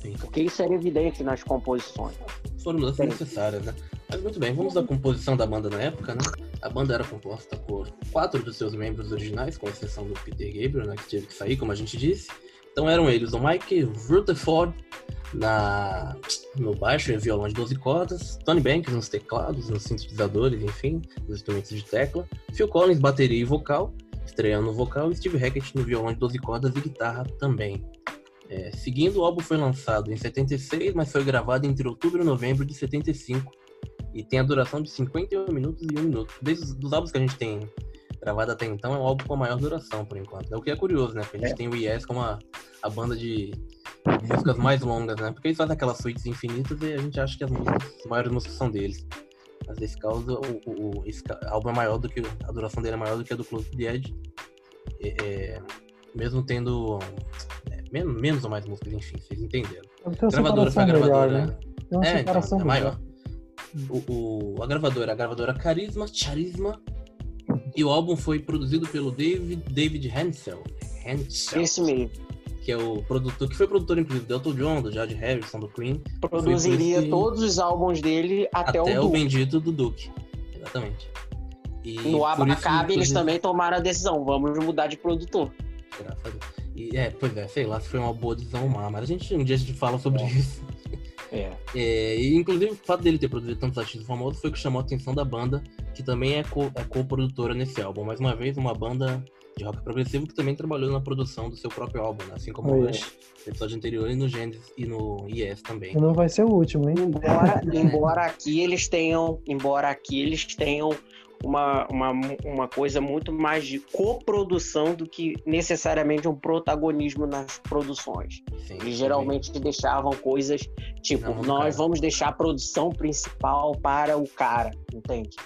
[SPEAKER 1] Sim.
[SPEAKER 4] Porque isso era evidente nas composições.
[SPEAKER 1] Foram mudanças necessárias, né? Mas muito bem, vamos à composição da banda na época, né? A banda era composta por quatro dos seus membros originais, com exceção do Peter Gabriel, né? Que teve que sair, como a gente disse. Então eram eles o Mike Rutherford na, no baixo e violão de 12 cordas, Tony Banks nos teclados, nos sintetizadores, enfim, nos instrumentos de tecla, Phil Collins bateria e vocal, estreando no vocal, e Steve Hackett no violão de 12 cordas e guitarra também. É, seguindo, o álbum foi lançado em 76, mas foi gravado entre outubro e novembro de 75 e tem a duração de 51 minutos e 1 minuto. Desde os álbuns que a gente tem gravado até então, é o álbum com a maior duração, por enquanto. É o que é curioso, né? Porque a gente
[SPEAKER 4] É.
[SPEAKER 1] tem o Yes como a, a banda de músicas mais longas, né? Porque eles fazem aquelas suítes infinitas e a gente acha que as, músicas, as maiores músicas são deles. Mas nesse caso, o, o- esse álbum é maior do que. A duração dele é maior do que a do Close to the Edge. É, mesmo tendo é, menos, menos ou mais músicas, enfim, vocês entenderam. Gravadora foi a
[SPEAKER 3] separação melhor,
[SPEAKER 1] gravadora.
[SPEAKER 3] né?
[SPEAKER 1] É, então, é maior. O, o- a gravadora, a gravadora Carisma, Charisma. E o álbum foi produzido pelo David, David Hensel. Hensel
[SPEAKER 4] Esse mesmo.
[SPEAKER 1] que é o produtor, que foi produtor, inclusive, do Elton John, do George Harrison, do Queen,
[SPEAKER 4] Produziria
[SPEAKER 1] esse-
[SPEAKER 4] todos os álbuns dele até,
[SPEAKER 1] até,
[SPEAKER 4] o
[SPEAKER 1] o bendito do Duke. Exatamente. E
[SPEAKER 4] No Abacabe, eles também tomaram a decisão, vamos mudar de produtor.
[SPEAKER 1] graças a Deus. E, é, pois é, sei lá se foi uma boa decisão ou má, mas a gente, um dia a gente fala sobre
[SPEAKER 4] É.
[SPEAKER 1] isso.
[SPEAKER 4] É.
[SPEAKER 1] É, e inclusive o fato dele ter produzido tantos artistas famosos foi o que chamou a atenção da banda, que também é co- é co-produtora nesse álbum. Mais uma vez, uma banda de rock progressivo que também trabalhou na produção do seu próprio álbum, né? assim como o
[SPEAKER 3] Oi.
[SPEAKER 1] Rush, no episódio anterior, e no Genesis e no Yes também.
[SPEAKER 3] Não vai ser o último, hein?
[SPEAKER 4] Embora, embora aqui eles tenham, embora aqui eles tenham uma, uma, uma coisa muito mais de coprodução do que necessariamente um protagonismo nas produções.
[SPEAKER 1] Sim,
[SPEAKER 4] Eles geralmente deixavam coisas tipo,
[SPEAKER 1] do
[SPEAKER 4] nós
[SPEAKER 1] cara.
[SPEAKER 4] vamos deixar a produção principal para o cara, entende?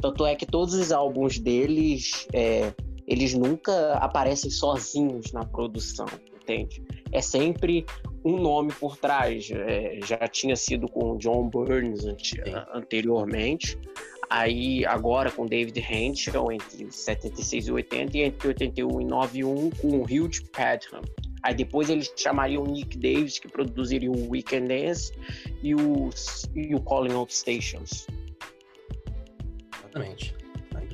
[SPEAKER 4] Tanto é que todos os álbuns deles, é, eles nunca aparecem sozinhos na produção, entende? É sempre um nome por trás. É, já tinha sido com o John Burns ante- anteriormente. Aí agora com David Hentschel entre 76 e 80 e entre 81 e 91 com Hugh Padgham. Aí depois eles chamariam Nick Davis, que produziria o Weekend Dance, e o, e o Calling Out Stations.
[SPEAKER 1] Exatamente.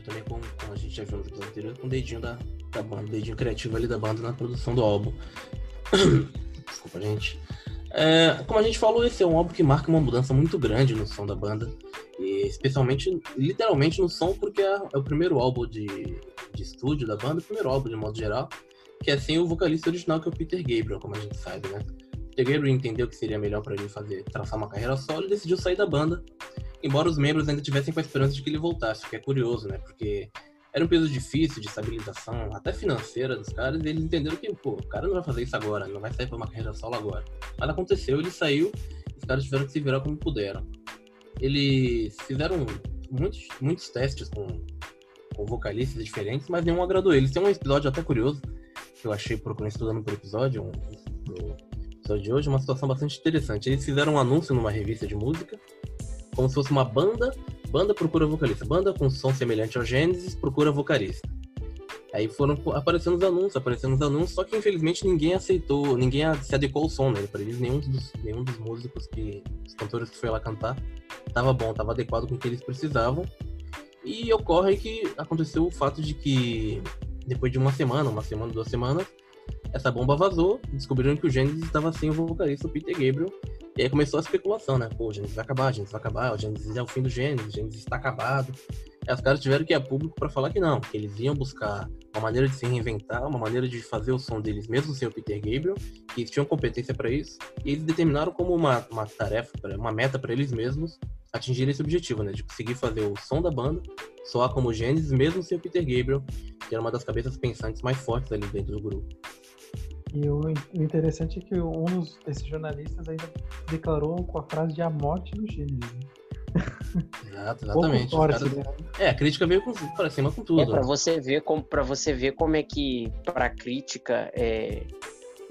[SPEAKER 1] Também, como, como a gente já viu no episódio anterior, com o dedinho da, da banda, o dedinho criativo ali da banda na produção do álbum. Desculpa, gente. É, como a gente falou, esse é um álbum que marca uma mudança muito grande no som da banda. E especialmente, literalmente no som, porque é, é o primeiro álbum de, de estúdio da banda, o primeiro álbum de modo geral, que é sem o vocalista original, que é o Peter Gabriel, como a gente sabe, né? Peter Gabriel entendeu que seria melhor para ele fazer, traçar uma carreira solo e decidiu sair da banda embora os membros ainda tivessem com a esperança de que ele voltasse, o que é curioso, né? Porque era um período difícil de estabilização, até financeira dos caras, e eles entenderam que, pô, o cara não vai fazer isso agora, não vai sair pra uma carreira solo agora. Mas aconteceu, ele saiu, os caras tiveram que se virar como puderam. Eles fizeram muitos, muitos testes com, com vocalistas diferentes, mas nenhum agradou eles. Tem um episódio até curioso, que eu achei procurando estudando por episódio, um, pro episódio de hoje, uma situação bastante interessante. Eles fizeram um anúncio numa revista de música, como se fosse uma banda, banda procura vocalista, banda com som semelhante ao Gênesis procura vocalista. Aí foram aparecendo os anúncios, aparecendo os anúncios, só que infelizmente ninguém aceitou, ninguém se adequou ao som né? Para eles, nenhum dos, nenhum dos músicos que, os cantores que foi lá cantar, tava bom, tava adequado com o que eles precisavam. E ocorre que aconteceu o fato de que depois de uma semana, uma semana, duas semanas, essa bomba vazou, descobriram que o Gênesis estava sem o vocalista, o Peter Gabriel, e aí começou a especulação, né? Pô, o Gênesis vai acabar, o Gênesis vai acabar, o Gênesis é o fim do Gênesis, o Gênesis está acabado. Aí os caras tiveram que ir a público para falar que não, que eles iam buscar uma maneira de se reinventar, uma maneira de fazer o som deles mesmo sem o Peter Gabriel, que eles tinham competência para isso, e eles determinaram como uma, uma tarefa, uma meta para eles mesmos atingir esse objetivo, né, de conseguir fazer o som da banda soar como Genesis mesmo sem o Peter Gabriel, que era uma das cabeças pensantes mais fortes ali dentro do grupo.
[SPEAKER 3] E o, o interessante é que um desses jornalistas ainda declarou com a frase de a morte do Gênesis. Né?
[SPEAKER 1] Exato, exatamente. Forte, caras... né? É, a crítica veio com, pra cima com tudo. É,
[SPEAKER 4] pra, você ver como, pra você ver como é que, pra crítica, é,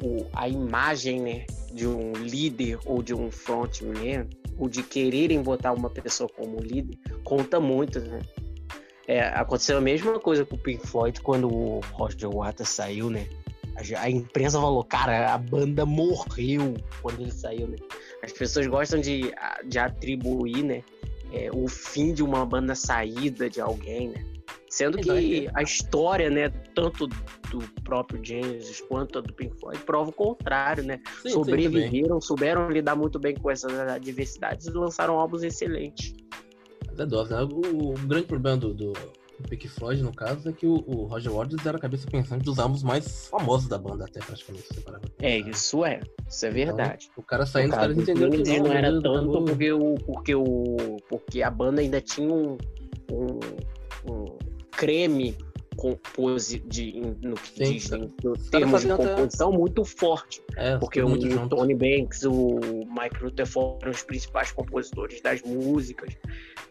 [SPEAKER 4] o, a imagem né, de um líder ou de um frontman, ou de quererem botar uma pessoa como líder, conta muito, né? É, aconteceu a mesma coisa com o Pink Floyd quando o Roger Waters saiu, né? A, imprensa falou, cara, a banda morreu quando ele saiu, né? As pessoas gostam de, de atribuir, né? É, o fim de uma banda saída de alguém, né? Sendo que a história, né, tanto do próprio James quanto do Pink Floyd, prova o contrário, né? Sim, Sobreviveram, souberam lidar muito bem com essas adversidades e lançaram álbuns excelentes.
[SPEAKER 1] É dose, né? o, o, grande problema do, do, o Pink Floyd, no caso, é que o, o, Roger Waters era a cabeça pensante dos álbuns mais famosos da banda, até praticamente.
[SPEAKER 4] É, isso é. Isso é verdade.
[SPEAKER 1] Então, o cara saindo, os caras entenderam que
[SPEAKER 4] não, não era tanto porque, o, porque, o, porque a banda ainda tinha um, um, um creme compose de, no que Sim, diz, em termos de composição, até... muito forte. É, porque o junto. Tony Banks, o Mike Rutherford foram os principais compositores das músicas.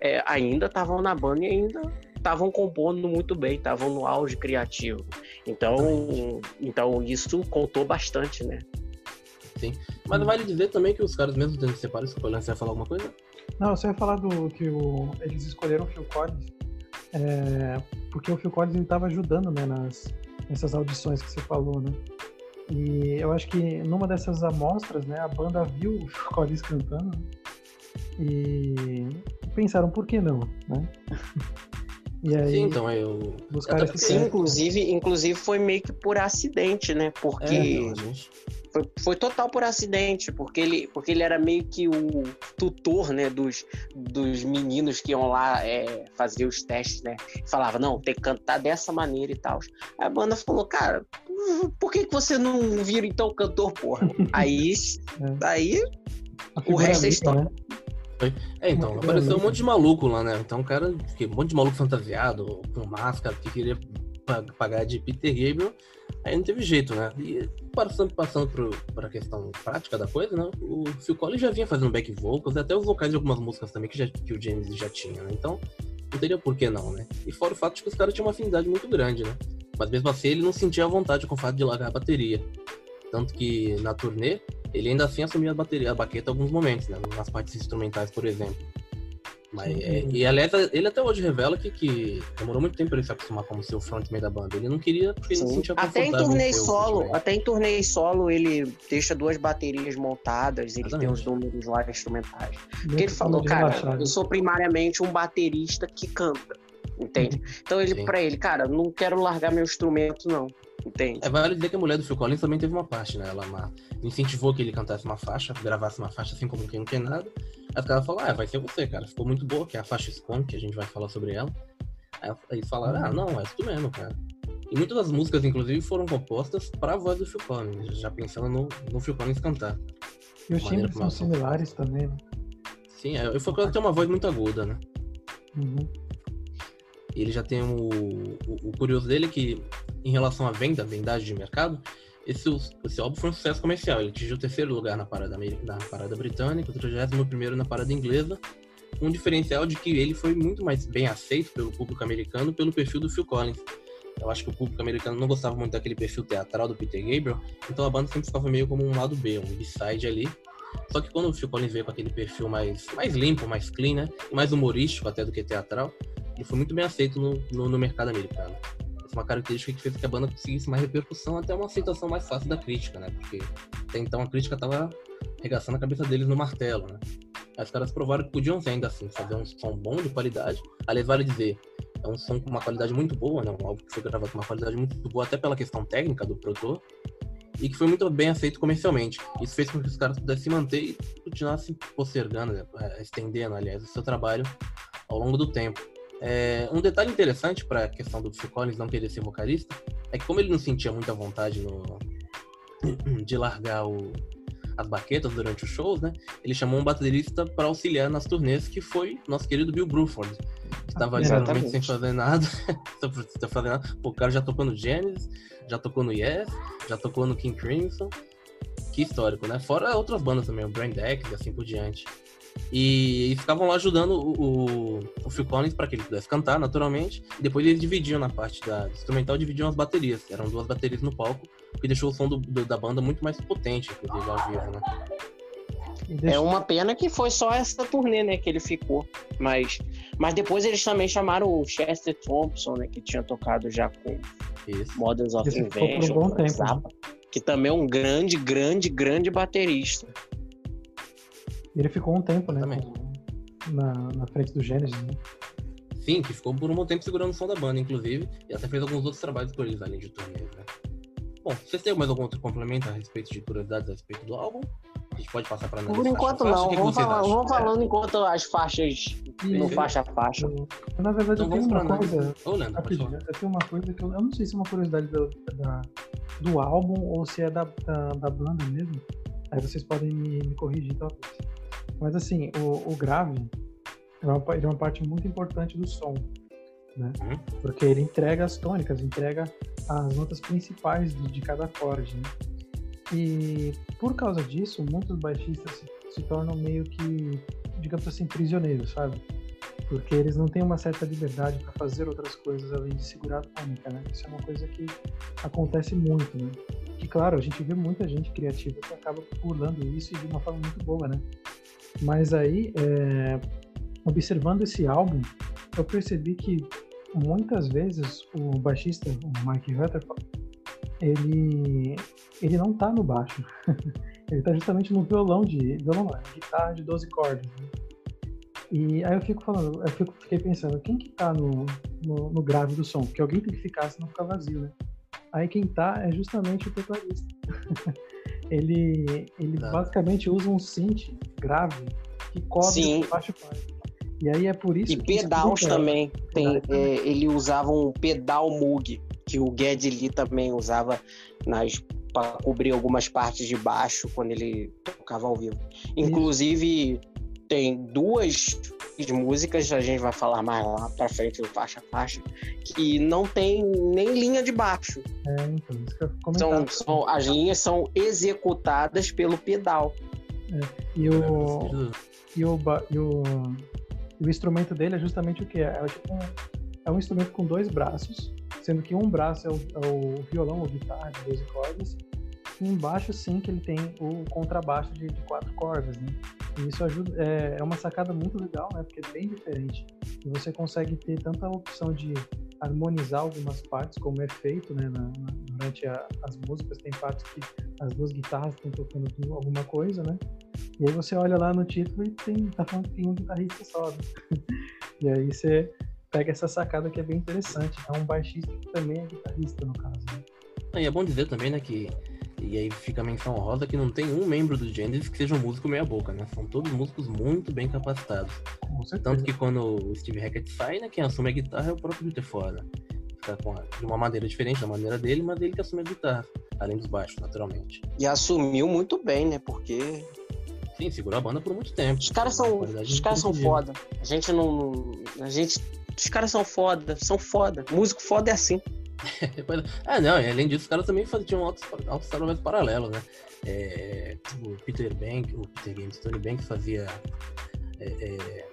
[SPEAKER 4] É, ainda estavam na banda e ainda estavam compondo muito bem, estavam no auge criativo. Então, então isso contou bastante, né?
[SPEAKER 1] Sim. Mas vale dizer também que os caras mesmo tendo se separar, você vai falar alguma coisa?
[SPEAKER 3] Não, você ia falar do que o, eles escolheram o Phil Collins, é, porque o Phil Collins estava ajudando né, nas, nessas audições que você falou, né? E eu acho que numa dessas amostras, né, a banda viu o Phil Collins cantando e pensaram, por que não, né?
[SPEAKER 1] E aí, Sim, então eu.
[SPEAKER 4] Sim, inclusive, inclusive foi meio que por acidente, né? Porque. É, foi, foi total por acidente, porque ele, porque ele era meio que o tutor, né, dos, dos meninos que iam lá é, fazer os testes, né? Falava, não, tem que cantar dessa maneira e tal. Aí a banda falou, cara, por que, que você não vira então cantor, porra? aí, é. aí o resto é história. Né?
[SPEAKER 1] É, então, apareceu um monte de maluco lá, né? Então, um cara, um monte de maluco fantasiado, com máscara, que queria pagar de Peter Gabriel, aí não teve jeito, né? E passando, passando pro, pra questão prática da coisa, né? O Phil Collins já vinha fazendo back vocals, até os vocais de algumas músicas também que, já, que o James já tinha, né? Então, não teria por que não, né? E fora o fato de que os caras tinham uma afinidade muito grande, né? Mas mesmo assim, ele não sentia a vontade com o fato de largar a bateria. Tanto que na turnê, ele ainda assim assumia a bateria, a baqueta em alguns momentos, né? Nas partes instrumentais, por exemplo. Mas, é, e aliás, ele até hoje revela que, que demorou muito tempo para ele se acostumar como seu frontman da banda. Ele não queria porque Sim. ele sentia
[SPEAKER 4] Até em turnê solo, até em turnê solo ele deixa duas baterias montadas, ele Exatamente. tem os números lá instrumentais. Porque ele falou, cara, eu sou primariamente um baterista que canta. Entende? Então ele, para ele, cara, não quero largar meu instrumento, não. Entende?
[SPEAKER 1] É, vale dizer que a mulher do Phil Collins também teve uma parte, né? Ela uma, incentivou que ele cantasse uma faixa, gravasse uma faixa assim como quem não quer nada. Aí ela falou, ah, vai ser você, cara. Ficou muito boa, que é a faixa Spawn, que a gente vai falar sobre ela. Aí eles falaram, ah, não, é isso mesmo, cara. E muitas das músicas, inclusive, foram compostas para a voz do Phil Collins, já pensando no, no Phil Collins cantar.
[SPEAKER 3] E os timbres são similares também, né?
[SPEAKER 1] Sim, é, o Phil Collins tem uma voz muito aguda, né?
[SPEAKER 3] Uhum.
[SPEAKER 1] Ele já tem o, o, o curioso dele é que em relação à venda, vendagem de mercado, esse, esse álbum foi um sucesso comercial. Ele atingiu o terceiro lugar na parada, na parada britânica, o 31 na parada inglesa, um diferencial de que ele foi muito mais bem aceito pelo público americano pelo perfil do Phil Collins. Eu acho que o público americano não gostava muito daquele perfil teatral do Peter Gabriel, então a banda sempre ficava meio como um lado B, um B-side ali. Só que quando o Phil Collins veio com aquele perfil mais, mais limpo, mais clean, né? Mais humorístico até do que teatral, ele foi muito bem aceito no, no, no mercado americano uma característica que fez que a banda conseguisse mais repercussão, até uma aceitação mais fácil da crítica, né? Porque até então a crítica tava arregaçando a cabeça deles no martelo, né? Aí os caras provaram que podiam ainda assim fazer um som bom de qualidade. Aliás, vale dizer, é um som com uma qualidade muito boa, né? Um álbum que foi gravado com uma qualidade muito boa, até pela questão técnica do produtor, e que foi muito bem aceito comercialmente. Isso fez com que os caras pudessem se manter e continuassem postergando, né? estendendo, aliás, o seu trabalho ao longo do tempo. É, um detalhe interessante para a questão do Phil Collins não querer ser vocalista é que como ele não sentia muita vontade no, de largar o, as baquetas durante os shows, né? Ele chamou um baterista para auxiliar nas turnês, que foi nosso querido Bill Bruford, que estava ali
[SPEAKER 4] Exatamente.
[SPEAKER 1] sem fazer nada, sem fazer nada. Pô, o cara já tocou no Genesis, já tocou no Yes, já tocou no King Crimson. Que histórico, né? Fora outras bandas também, o Brain Deck e assim por diante. E, e ficavam lá ajudando o, o, o Phil Collins para que ele pudesse cantar, naturalmente. E depois eles dividiam na parte da instrumental, dividiam as baterias. Eram duas baterias no palco, o que deixou o som do- do- da banda muito mais potente, inclusive, ao vivo, né?
[SPEAKER 4] É uma pena que foi só essa turnê, né, que ele ficou. Mas, mas depois eles também chamaram o Chester Thompson, né, que tinha tocado já com
[SPEAKER 1] Isso.
[SPEAKER 4] Models of
[SPEAKER 3] ficou por um
[SPEAKER 4] Invention,
[SPEAKER 3] bom
[SPEAKER 4] com
[SPEAKER 3] tempo,
[SPEAKER 4] Zappa, que também é um grande, grande, grande baterista.
[SPEAKER 3] Ele ficou um tempo, né?
[SPEAKER 1] Exatamente.
[SPEAKER 3] com- Na, na frente do Gênesis, né?
[SPEAKER 1] Sim, que ficou por um bom tempo segurando o som da banda, inclusive, e até fez alguns outros trabalhos por eles, além de turnês, né? Bom, vocês têm mais algum outro complemento a respeito de curiosidades a respeito do álbum? A gente pode passar para
[SPEAKER 4] Por enquanto não,
[SPEAKER 1] O que que
[SPEAKER 4] vamos, falar- vamos falando enquanto as faixas no faixa a faixa.
[SPEAKER 3] Eu, na verdade,
[SPEAKER 1] Então
[SPEAKER 3] eu tenho uma coisa.
[SPEAKER 1] Ô, Leandro,
[SPEAKER 3] eu tenho uma coisa que eu, eu não sei se é uma curiosidade do, da- do álbum ou se é da, da, da banda mesmo. Aí vocês podem me, me corrigir talvez. Mas assim, o, o grave é uma, é uma parte muito importante do som. Né?
[SPEAKER 1] Uhum.
[SPEAKER 3] Porque ele entrega as tônicas, entrega as notas principais de, de cada acorde. Né? E por causa disso, muitos baixistas se, se tornam meio que, digamos assim, prisioneiros, sabe? Porque eles não têm uma certa liberdade para fazer outras coisas além de segurar a tônica, né? Isso é uma coisa que acontece muito, né? Que claro, a gente vê muita gente criativa que acaba pulando isso de uma forma muito boa, né? Mas aí, é, observando esse álbum, eu percebi que muitas vezes o baixista, o Mike Rutherford, ele ele não tá no baixo. ele tá justamente no violão de violão, é guitarra de 12 cordas. Né? E aí eu fico falando, eu fico, fiquei pensando, quem que tá no, no, no grave do som? Porque alguém tem que ficar, senão fica vazio, né? Aí quem tá é justamente o tecladista. ele ele basicamente usa um synth grave que cobre
[SPEAKER 4] Sim.
[SPEAKER 3] o baixo parte. E aí é por isso
[SPEAKER 4] E
[SPEAKER 3] que
[SPEAKER 4] pedais
[SPEAKER 3] explica-
[SPEAKER 4] também. Tem, é, ele usava um pedal Moog, que o Geddy Lee também usava nas para cobrir algumas partes de baixo quando ele tocava ao vivo. Inclusive, tem duas músicas, a gente vai falar mais lá pra frente, do faixa a faixa, que não tem nem linha de baixo.
[SPEAKER 3] É, então, isso que eu.
[SPEAKER 4] São, são- as linhas são executadas pelo pedal.
[SPEAKER 3] E o, e o, e o, e o instrumento dele é justamente o que? É, tipo um, é um instrumento com dois braços, sendo que um braço é o, é o violão ou guitarra de 12 cordas, e embaixo sim que ele tem o contrabaixo de, de quatro cordas, né? E isso ajuda, é, é uma sacada muito legal, né? Porque é bem diferente. E você consegue ter tanta opção de harmonizar algumas partes, como é feito, né? na- na- durante a- as músicas, tem partes que as duas guitarras estão tocando alguma coisa, né? E aí você olha lá no título e tem, tá falando que tem um guitarrista só. Né? e aí você pega essa sacada que é bem interessante. É um baixista que também é guitarrista, no caso. Né?
[SPEAKER 1] E é bom dizer também, né, que. E aí fica a menção rosa que não tem um membro do Genesis que seja um músico meia boca, né? São todos músicos muito bem capacitados. Tanto que quando o Steve Hackett sai, né, quem assume a guitarra é o próprio Peter Fora. Fica com a- de uma maneira diferente da maneira dele, mas ele que assume a guitarra. Além dos baixos, naturalmente.
[SPEAKER 4] E assumiu muito bem, né? Porque
[SPEAKER 1] Sim, segurou a banda por muito tempo.
[SPEAKER 4] Os caras são, os caras são foda. A gente não, não- a gente, os caras são foda, são foda. Músico foda é assim.
[SPEAKER 1] Ah, não, além disso, os caras também faziam altos, altos trabalhos paralelos, né? É, o Peter Banks, o Peter Games, Tony Banks fazia. é, é,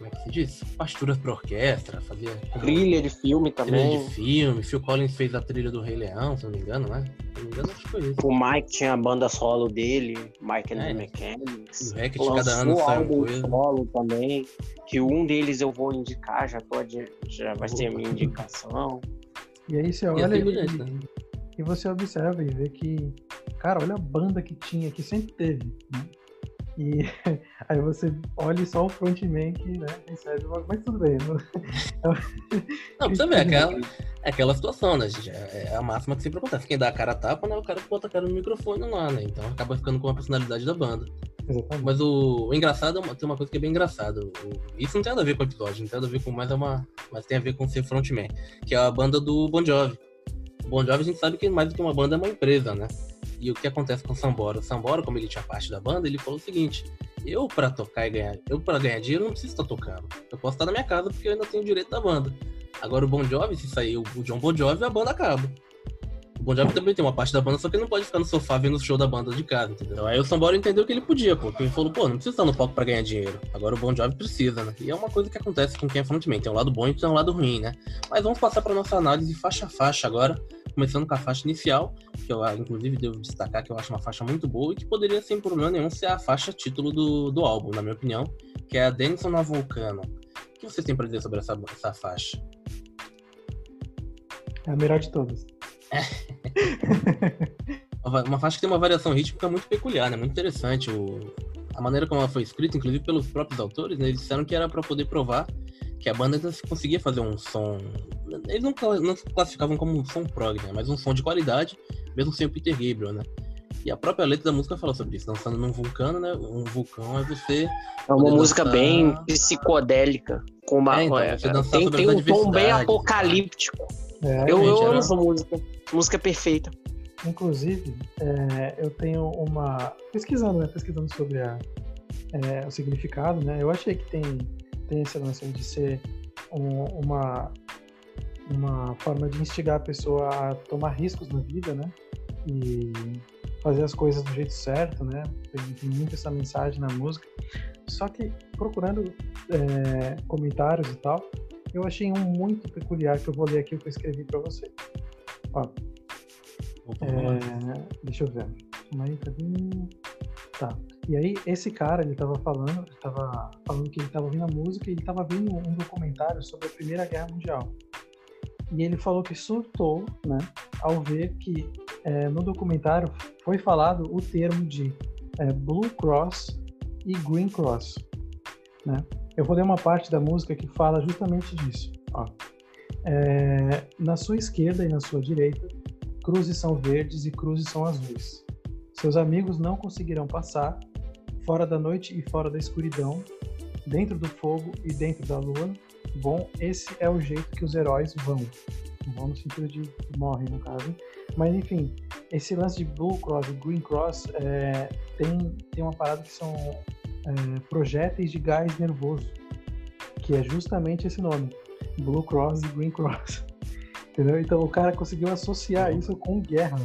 [SPEAKER 1] como é que se diz? Partituras para orquestra, fazia.
[SPEAKER 4] Trilha de filme
[SPEAKER 1] trilha
[SPEAKER 4] também.
[SPEAKER 1] de filme. Phil Collins fez a trilha do Rei Leão, se não me engano, né? Se não me engano, acho que foi isso.
[SPEAKER 4] O Mike tinha a banda solo dele, Mike and
[SPEAKER 1] É.
[SPEAKER 4] the Mechanics.
[SPEAKER 1] E o Hackett, cada ano sai uma coisa.
[SPEAKER 4] solo também. Que um deles eu vou indicar, já pode, já vai ser a minha indicação.
[SPEAKER 3] E aí você
[SPEAKER 1] E
[SPEAKER 3] olha
[SPEAKER 1] assim
[SPEAKER 3] e,
[SPEAKER 1] diante, né?
[SPEAKER 3] e você observa e vê que, cara, olha a banda que tinha, que sempre teve, né? E aí você olha só o frontman que né, recebe, uma- mas tudo bem. Não,
[SPEAKER 1] Não, você é aquela, é aquela situação, né, gente? É é a máxima que sempre acontece. Quem dá a cara a tapa, né? O cara que bota a cara no microfone lá, né? Então acaba ficando com a personalidade da banda.
[SPEAKER 3] Exatamente.
[SPEAKER 1] Mas o, o engraçado é tem uma coisa que é bem engraçado. O- isso não tem nada a ver com o episódio, não tem nada a ver com mais é uma. Mas tem a ver com ser frontman, que é a banda do Bon Jovi. O Bon Jovi a gente sabe que mais do que uma banda é uma empresa, né? E o que acontece com o Sambora? O Sambora, como ele tinha parte da banda, ele falou o seguinte: eu pra tocar e ganhar, eu para ganhar dinheiro não preciso estar tocando. Eu posso estar na minha casa porque eu ainda tenho direito da banda. Agora o Bon Jovi, se sair o o John Bon Jovi, a banda acaba. O Bon Jovi também tem uma parte da banda, só que ele não pode ficar no sofá vendo o show da banda de casa, entendeu? Aí o Sambora entendeu que ele podia, pô. Porque ele falou, pô, não precisa estar no palco pra ganhar dinheiro. Agora o Bon Jovi precisa, né? E é uma coisa que acontece com quem é frontman. Tem um lado bom e tem um lado ruim, né? Mas vamos passar pra nossa análise faixa a faixa agora. Começando com a faixa inicial, que eu inclusive devo destacar que eu acho uma faixa muito boa e que poderia, sem problema nenhum, ser a faixa título do, do álbum, na minha opinião, que é a Denison na Vulcano. O que vocês têm pra dizer sobre essa, essa faixa?
[SPEAKER 3] É a melhor de todas.
[SPEAKER 1] Uma uma faixa que tem uma variação rítmica muito peculiar, né? Muito interessante. O... A maneira como ela foi escrita, inclusive pelos próprios autores, né? Eles disseram que era para poder provar que a banda conseguia fazer um som. Eles não, não classificavam como um som prog, né? Mas um som de qualidade, mesmo sem o Peter Gabriel, né? E a própria letra da música fala sobre isso. Dançando num vulcano, né? Um vulcão é você.
[SPEAKER 4] É uma música
[SPEAKER 1] dançar.
[SPEAKER 4] bem psicodélica. Com uma,
[SPEAKER 1] É, então,
[SPEAKER 4] é, tem, tem um tom bem apocalíptico.
[SPEAKER 3] É,
[SPEAKER 4] eu amo
[SPEAKER 1] era-
[SPEAKER 4] essa música. Música perfeita.
[SPEAKER 3] Inclusive, é, eu tenho uma. Pesquisando, né? Pesquisando sobre a, é, o significado, né? Eu achei que tem, lance aí de ser um- uma, uma forma de instigar a pessoa a tomar riscos na vida, né? E fazer as coisas do jeito certo, né? Tem, tem muito essa mensagem na música. Só que procurando é, comentários e tal, eu achei um muito peculiar que eu vou ler aqui o que eu escrevi para você. Ó, é, deixa eu ver. Aí, cadê? Tá. E aí, esse cara, ele tava falando, ele tava falando que ele tava ouvindo a música e ele tava vendo um documentário sobre a Primeira Guerra Mundial. E ele falou que surtou, né, ao ver que é, no documentário foi falado o termo de é, Blue Cross e Green Cross, né? Eu vou ler uma parte da música que fala justamente disso. Ó. É, na sua esquerda e na sua direita, cruzes são verdes e cruzes são azuis. Seus amigos não conseguirão passar, fora da noite e fora da escuridão, dentro do fogo e dentro da lua. Bom, esse é o jeito que os heróis vão. Vão no sentido de morrem, no caso. Mas enfim, esse lance de Blue Cross e Green Cross é, tem, tem uma parada que são é, projéteis de gás nervoso, que é justamente esse nome, Blue Cross e Green Cross. Entendeu? Então o cara conseguiu associar isso com guerra.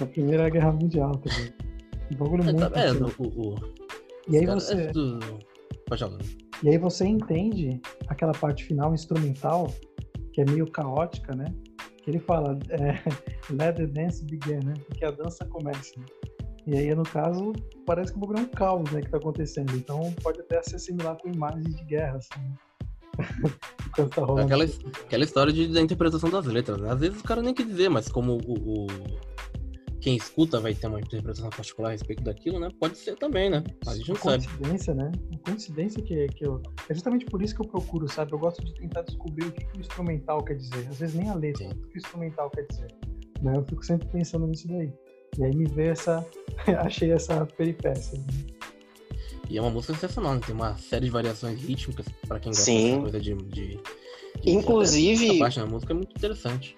[SPEAKER 3] A Primeira Guerra Mundial, tá ligado? Um bagulho
[SPEAKER 1] É,
[SPEAKER 3] muito
[SPEAKER 1] tá vendo?
[SPEAKER 3] antigo.
[SPEAKER 1] O, o,
[SPEAKER 3] E aí você.
[SPEAKER 1] é do-.
[SPEAKER 3] E aí você entende aquela parte final instrumental, que é meio caótica, né? Que ele fala, é, let the dance begin, né? Que a dança comece. né? E aí, no caso, parece que o bagulho é um caos, né? Que tá acontecendo. Então pode até se assimilar com imagens de guerra, assim. né? Tá.
[SPEAKER 1] Aquela, aquela história de, da interpretação das letras, né? Às vezes o cara nem quer dizer, mas como o, o- quem escuta vai ter uma interpretação particular a respeito daquilo, né? Pode ser também, né? A gente não sabe.
[SPEAKER 3] coincidência, né? Uma coincidência que, que eu. É justamente por isso que eu procuro, sabe? Eu gosto de tentar descobrir o que, que o instrumental quer dizer. Às vezes nem a letra,
[SPEAKER 1] Sim.
[SPEAKER 3] mas o que o instrumental quer dizer. Né? Eu fico sempre pensando nisso daí. E aí me vê essa. Achei essa peripécia. né?
[SPEAKER 1] E é uma música sensacional, né? Tem uma série de variações rítmicas pra quem gosta
[SPEAKER 4] Sim.
[SPEAKER 1] dessa coisa de. de, de
[SPEAKER 4] Inclusive-
[SPEAKER 1] Essa parte da música é muito interessante.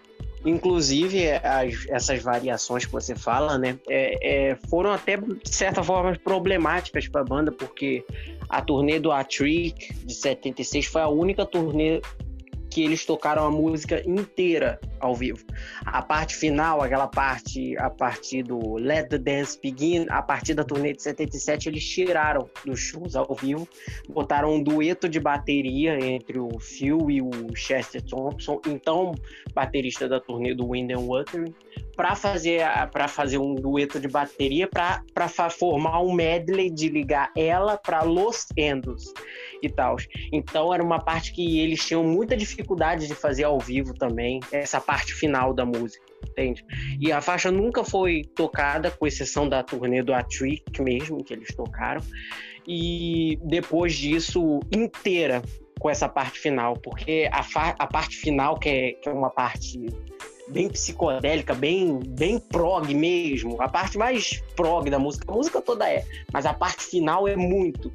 [SPEAKER 4] Inclusive, as- essas variações que você fala, né, é- é, foram até, de certa forma, problemáticas para a banda, porque a turnê do A Trick, de 76, foi a única turnê que eles tocaram a música inteira ao vivo. A parte final, aquela parte, a partir do Let the Dance Begin, a partir da turnê de 77, eles tiraram dos shows ao vivo, botaram um dueto de bateria entre o Phil e o Chester Thompson, então baterista da turnê do Wind and Water, para fazer para fazer um dueto de bateria para formar um medley de ligar ela para Los Angeles e tal. Então era uma parte que eles tinham muita dificuldade de fazer ao vivo também, essa parte final da música, entende? E a faixa nunca foi tocada, com exceção da turnê do A Trick mesmo, que eles tocaram. E depois disso, inteira com essa parte final, porque a, a parte final, que é, que é uma parte bem psicodélica, bem, bem prog mesmo. A parte mais prog da música, a música toda é, mas a parte final é muito.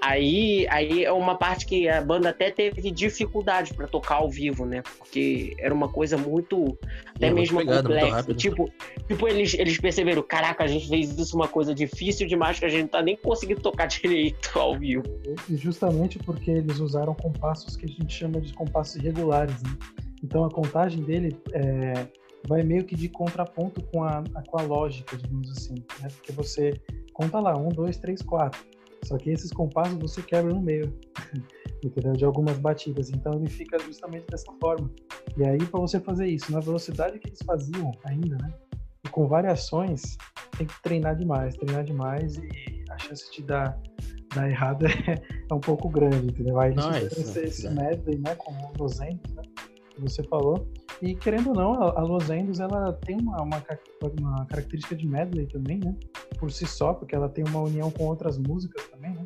[SPEAKER 4] Aí, aí é uma parte que a banda até teve dificuldade para tocar ao vivo, né? Porque era uma coisa muito, até
[SPEAKER 1] É,
[SPEAKER 4] mesmo
[SPEAKER 1] pegada,
[SPEAKER 4] complexa.
[SPEAKER 1] rápido.
[SPEAKER 4] Tipo, tipo eles, eles perceberam, caraca, a gente fez isso uma coisa difícil demais que a gente não tá nem conseguindo tocar direito ao vivo.
[SPEAKER 3] E justamente porque eles usaram compassos que a gente chama de compassos irregulares. Né? Então a contagem dele é, vai meio que de contraponto com a, com a lógica, digamos assim. Né? Porque você conta lá, um, dois, três, quatro. Só que esses compassos você quebra no meio, entendeu? De algumas batidas. Então ele fica justamente dessa forma. E aí, para você fazer isso na velocidade que eles faziam ainda, né? E com variações, tem que treinar demais, treinar demais e a chance de dar, dar errado é, é um pouco grande, entendeu? Aí eles
[SPEAKER 1] Não, é isso,
[SPEAKER 3] esse, esse
[SPEAKER 1] é.
[SPEAKER 3] medley, né, com o Los Angeles, né, que você falou. E querendo ou não, a, Los Angeles, ela tem uma, uma, uma característica de medley também, né? Por si só, porque ela tem uma união com outras músicas também, né?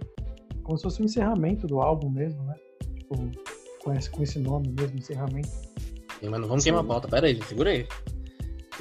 [SPEAKER 3] Como se fosse um encerramento do álbum mesmo, né? Tipo, com esse, com esse nome mesmo, encerramento.
[SPEAKER 1] Mas não vamos queimar a pauta. Pera aí, segura aí.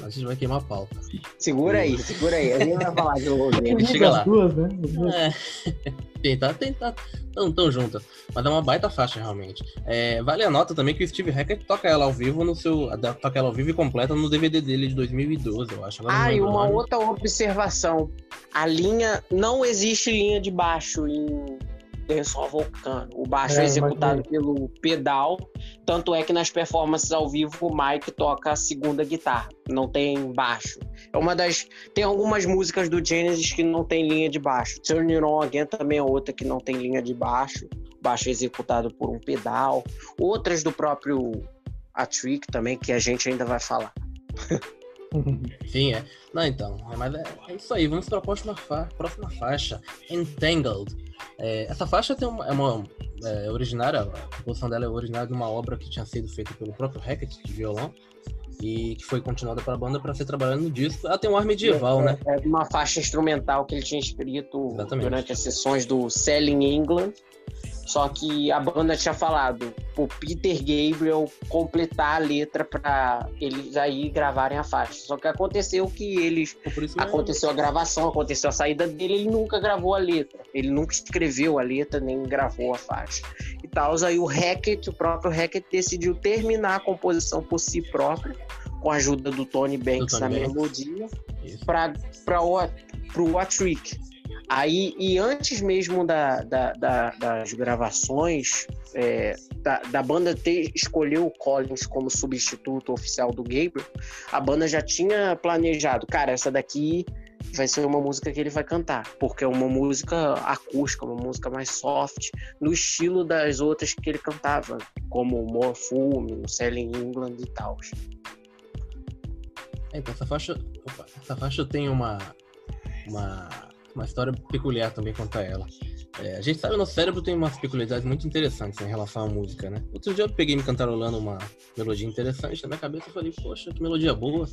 [SPEAKER 1] A gente vai queimar a pauta.
[SPEAKER 4] Segura aí, segura aí. A gente vai falar de?
[SPEAKER 1] Ele chega lá.
[SPEAKER 3] duas, né?
[SPEAKER 1] É. Tentar, tentar. Tão, tão juntas. Mas é uma baita faixa, realmente. É, vale a nota também que o Steve Hackett toca ela ao vivo no seu. Toca ela ao vivo e completa no DVD dele de 2012, eu acho. Agora não
[SPEAKER 4] Ah, e uma outra observação. A linha. Não existe linha de baixo em Denson Vulcano. O baixo
[SPEAKER 3] É,
[SPEAKER 4] é executado pelo pedal. Tanto é que nas performances ao vivo o Mike toca a segunda guitarra. Não tem baixo. É uma das. Tem algumas músicas do Genesis que não tem linha de baixo. Turn It On Again também é outra que não tem linha de baixo. Baixo é executado por um pedal. Outras do próprio A Trick também, que a gente ainda vai falar.
[SPEAKER 1] Sim, é. Não, então. é, Mas é, é isso aí. Vamos para a próxima, fa próxima faixa. Entangled. É, essa faixa tem uma, é uma é, originária, a composição dela é originária de uma obra que tinha sido feita pelo próprio Hackett de violão e que foi continuada para a banda para ser trabalhada no disco. Ela tem um ar medieval, né?
[SPEAKER 4] É uma faixa instrumental que ele tinha escrito
[SPEAKER 1] Exatamente.
[SPEAKER 4] durante as sessões do Selling England. Só que a banda tinha falado pro Peter Gabriel completar a letra para eles aí gravarem a faixa. Só que aconteceu que eles aconteceu a gravação, aconteceu a saída dele, ele nunca gravou a letra. Ele nunca escreveu a letra, nem gravou a faixa. E tal, aí o Hackett, o próprio Hackett decidiu terminar a composição por si próprio, com a ajuda do Tony Banks
[SPEAKER 1] Tony
[SPEAKER 4] na
[SPEAKER 1] Banks.
[SPEAKER 4] melodia
[SPEAKER 1] Isso.
[SPEAKER 4] para o What Trick. Aí, e antes mesmo da, da- da- das gravações, é, da, da banda ter escolheu o Collins como substituto oficial do Gabriel, a banda já tinha planejado, cara, essa daqui vai ser uma música que ele vai cantar, porque é uma música acústica, uma música mais soft, no estilo das outras que ele cantava, como More Fume, Selling England e tal.
[SPEAKER 1] Então, essa faixa, opa, essa faixa tem uma, uma, uma história peculiar também quanto a ela. É, a gente sabe, o nosso cérebro tem umas peculiaridades muito interessantes em relação à música, né? Outro dia eu peguei me cantarolando uma melodia interessante na minha cabeça e falei, poxa, que melodia boa.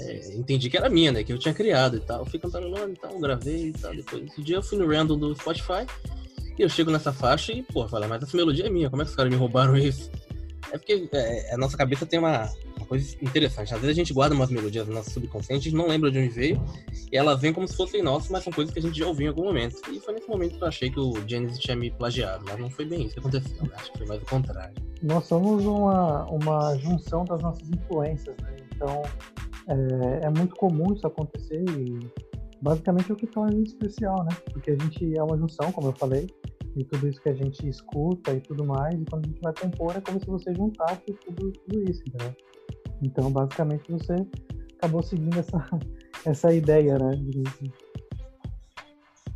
[SPEAKER 1] É, entendi que era minha, né? Que eu tinha criado e tal. Eu fui cantarolando e tal, gravei e tal. Depois desse dia eu fui no random do Spotify e eu chego nessa faixa e, pô, falei, mas essa melodia é minha, como é que os caras me roubaram isso? É porque é, a nossa cabeça tem uma, uma coisa interessante. Às vezes a gente guarda umas melodias no nosso subconsciente, a gente não lembra de onde veio, e elas vêm como se fossem nossas, mas são coisas que a gente já ouviu em algum momento. E foi nesse momento que eu achei que o Genesis tinha me plagiado, mas não foi bem isso que aconteceu, né? Acho que foi mais o contrário.
[SPEAKER 3] Nós somos uma, uma junção das nossas influências, né? Então é, é muito comum isso acontecer e basicamente é o que torna a gente especial, né? Porque a gente é uma junção, como eu falei, de tudo isso que a gente escuta e tudo mais, e quando a gente vai compor é como se você juntasse tudo, tudo isso, entendeu? Então basicamente você acabou seguindo essa, essa ideia, né? de-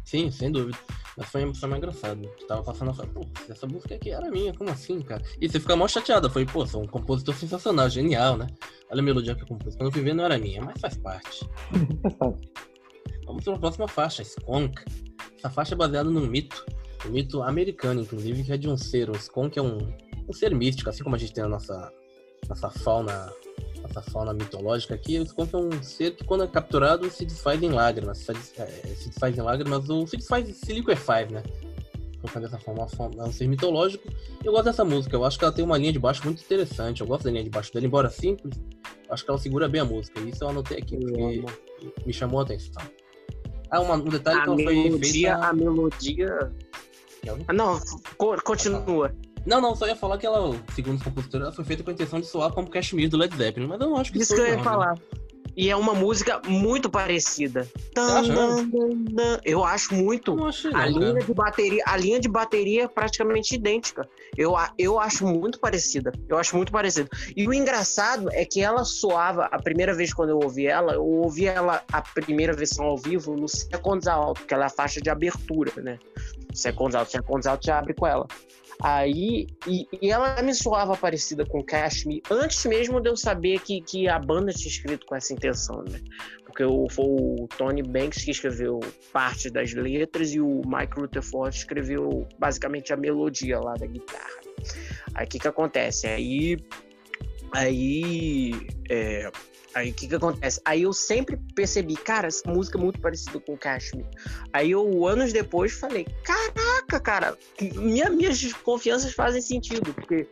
[SPEAKER 1] Sim, sem dúvida. Mas foi, foi mais engraçado. Eu tava passando, falei, pô, essa música aqui era minha, como assim, cara? E você fica mal chateado. Eu falei, pô, sou um compositor sensacional, genial, né? Olha a melodia que eu compus. Quando eu fui ver, não era minha, mas faz parte.
[SPEAKER 3] É.
[SPEAKER 1] Vamos para a próxima faixa, Skunk. Essa faixa é baseada num mito, um mito americano, inclusive, que é de um ser. O Skunk é um, um ser místico, assim como a gente tem a nossa, nossa fauna nossa fauna mitológica aqui. O Skunk é um ser que, quando é capturado, se desfaz em lágrimas. Se, é, se desfaz em lágrimas ou se desfaz, se liquefaz, né? Colocando dessa forma, é um ser mitológico. Eu gosto dessa música, eu acho que ela tem uma linha de baixo muito interessante. Eu gosto da linha de baixo dela, embora simples. Acho que ela segura bem a música. Isso eu anotei aqui, porque me chamou a atenção. Ah, uma- um detalhe que
[SPEAKER 4] A
[SPEAKER 1] ela foi
[SPEAKER 4] melodia,
[SPEAKER 1] feita.
[SPEAKER 4] a melodia. Ah, não, co- continua.
[SPEAKER 1] Não, não, só ia falar que ela, segundo os compositores, ela foi feita com a intenção de soar como Kashmir do Led Zeppelin, mas eu não acho que
[SPEAKER 4] Isso que
[SPEAKER 1] soe,
[SPEAKER 4] eu ia
[SPEAKER 1] não,
[SPEAKER 4] falar. E é uma música muito parecida. Eu acho muito.
[SPEAKER 1] não achei, não,
[SPEAKER 4] A linha de bateria, a linha de bateria é praticamente idêntica. Eu, eu acho muito parecida. Eu acho muito parecida. E o engraçado é que ela soava, a primeira vez quando eu ouvi ela, eu ouvi ela a primeira versão ao vivo no Seconds Out, que ela é a faixa de abertura, né? Seconds Out, Seconds Out já abre com ela. Aí, e, e ela me soava parecida com Cashmere antes mesmo de eu saber que, que a banda tinha escrito com essa intenção, né? Porque o, foi o Tony Banks que escreveu parte das letras e o Mike Rutherford escreveu basicamente a melodia lá da guitarra. Aí o que que acontece? Aí, aí, é, aí o que que acontece? Aí eu sempre percebi, cara, essa música é muito parecida com Cashmere. Aí eu, anos depois, falei, caraca, cara, minha, minhas desconfianças fazem sentido, porque,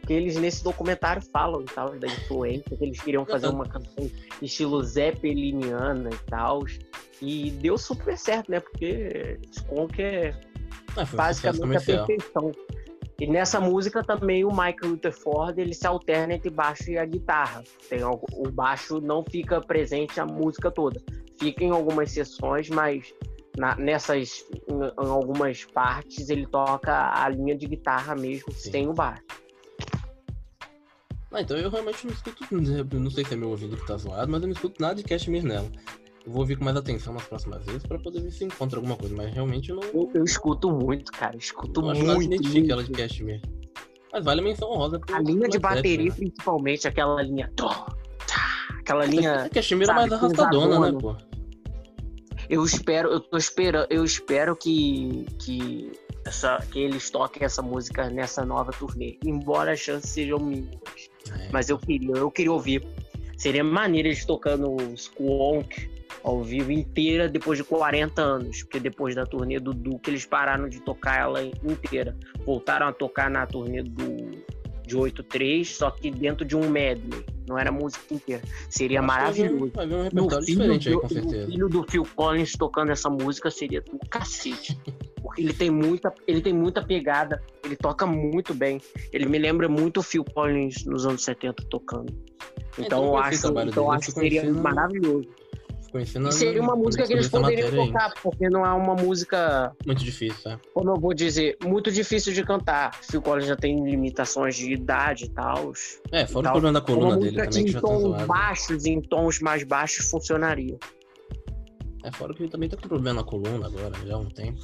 [SPEAKER 4] porque eles nesse documentário falam e tal, da influência, que eles queriam fazer uma canção estilo zeppeliniana e tal. E deu super certo, né? Porque Skunk é
[SPEAKER 1] Ah,
[SPEAKER 4] basicamente a perfeição. E nessa música também o Michael Rutherford ele se alterna entre baixo e a guitarra. Tem algo- o baixo não fica presente a música toda. Fica em algumas sessões, mas na- nessas em, em algumas partes ele toca a linha de guitarra mesmo
[SPEAKER 1] Sim.
[SPEAKER 4] sem o baixo.
[SPEAKER 1] Ah, então eu realmente não escuto, não sei se é meu ouvido que tá zoado, mas eu não escuto nada de Kashmir nela. Eu vou ouvir com mais atenção nas próximas vezes pra poder ver se encontra alguma coisa, mas realmente eu não,
[SPEAKER 4] Eu, eu escuto muito, cara. Escuto
[SPEAKER 1] acho que
[SPEAKER 4] muito.
[SPEAKER 1] identifique
[SPEAKER 4] muito.
[SPEAKER 1] ela de Kashmir. Mas vale a menção honrosa pro
[SPEAKER 4] A linha de bateria,
[SPEAKER 1] né?
[SPEAKER 4] principalmente, aquela linha. Tá, Aquela linha.
[SPEAKER 1] A Kashmir é mais arrastadona, né, pô?
[SPEAKER 4] Eu espero, eu tô esperando, eu espero que, que, essa, que eles toquem essa música nessa nova turnê. Embora as chances sejam mínimas.
[SPEAKER 1] É.
[SPEAKER 4] Mas eu queria, eu queria ouvir. Seria maneiro eles tocando Squonk ao vivo inteira depois de 40 anos. Porque depois da turnê do Duke, eles pararam de tocar ela inteira. Voltaram a tocar na turnê do, de 8-3, só que dentro de um medley. Não era música inteira. Seria
[SPEAKER 1] vir-
[SPEAKER 4] maravilhoso.
[SPEAKER 1] Vai vir um repertório
[SPEAKER 4] filho,
[SPEAKER 1] diferente aí,
[SPEAKER 4] do,
[SPEAKER 1] com certeza.
[SPEAKER 4] filho do Phil Collins tocando essa música seria do cacete. Porque ele tem muita, ele tem muita pegada, ele toca muito bem. Ele me lembra muito o Phil Collins nos anos 70 tocando.
[SPEAKER 1] então
[SPEAKER 4] Então
[SPEAKER 1] eu
[SPEAKER 4] eu
[SPEAKER 1] o
[SPEAKER 4] acho, então acho que seria maravilhoso.
[SPEAKER 1] Conhecendo
[SPEAKER 4] seria uma música que eles poderiam tocar, porque não é uma música,
[SPEAKER 1] Muito difícil, é.
[SPEAKER 4] como eu vou dizer, muito difícil de cantar. Phil Collins já tem limitações de idade e tal.
[SPEAKER 1] É, fora o problema da coluna dele também, que
[SPEAKER 4] em
[SPEAKER 1] tá
[SPEAKER 4] tons
[SPEAKER 1] zoado.
[SPEAKER 4] baixos em tons mais baixos funcionaria.
[SPEAKER 1] É, fora que ele também tá com problema na coluna agora, já há um tempo.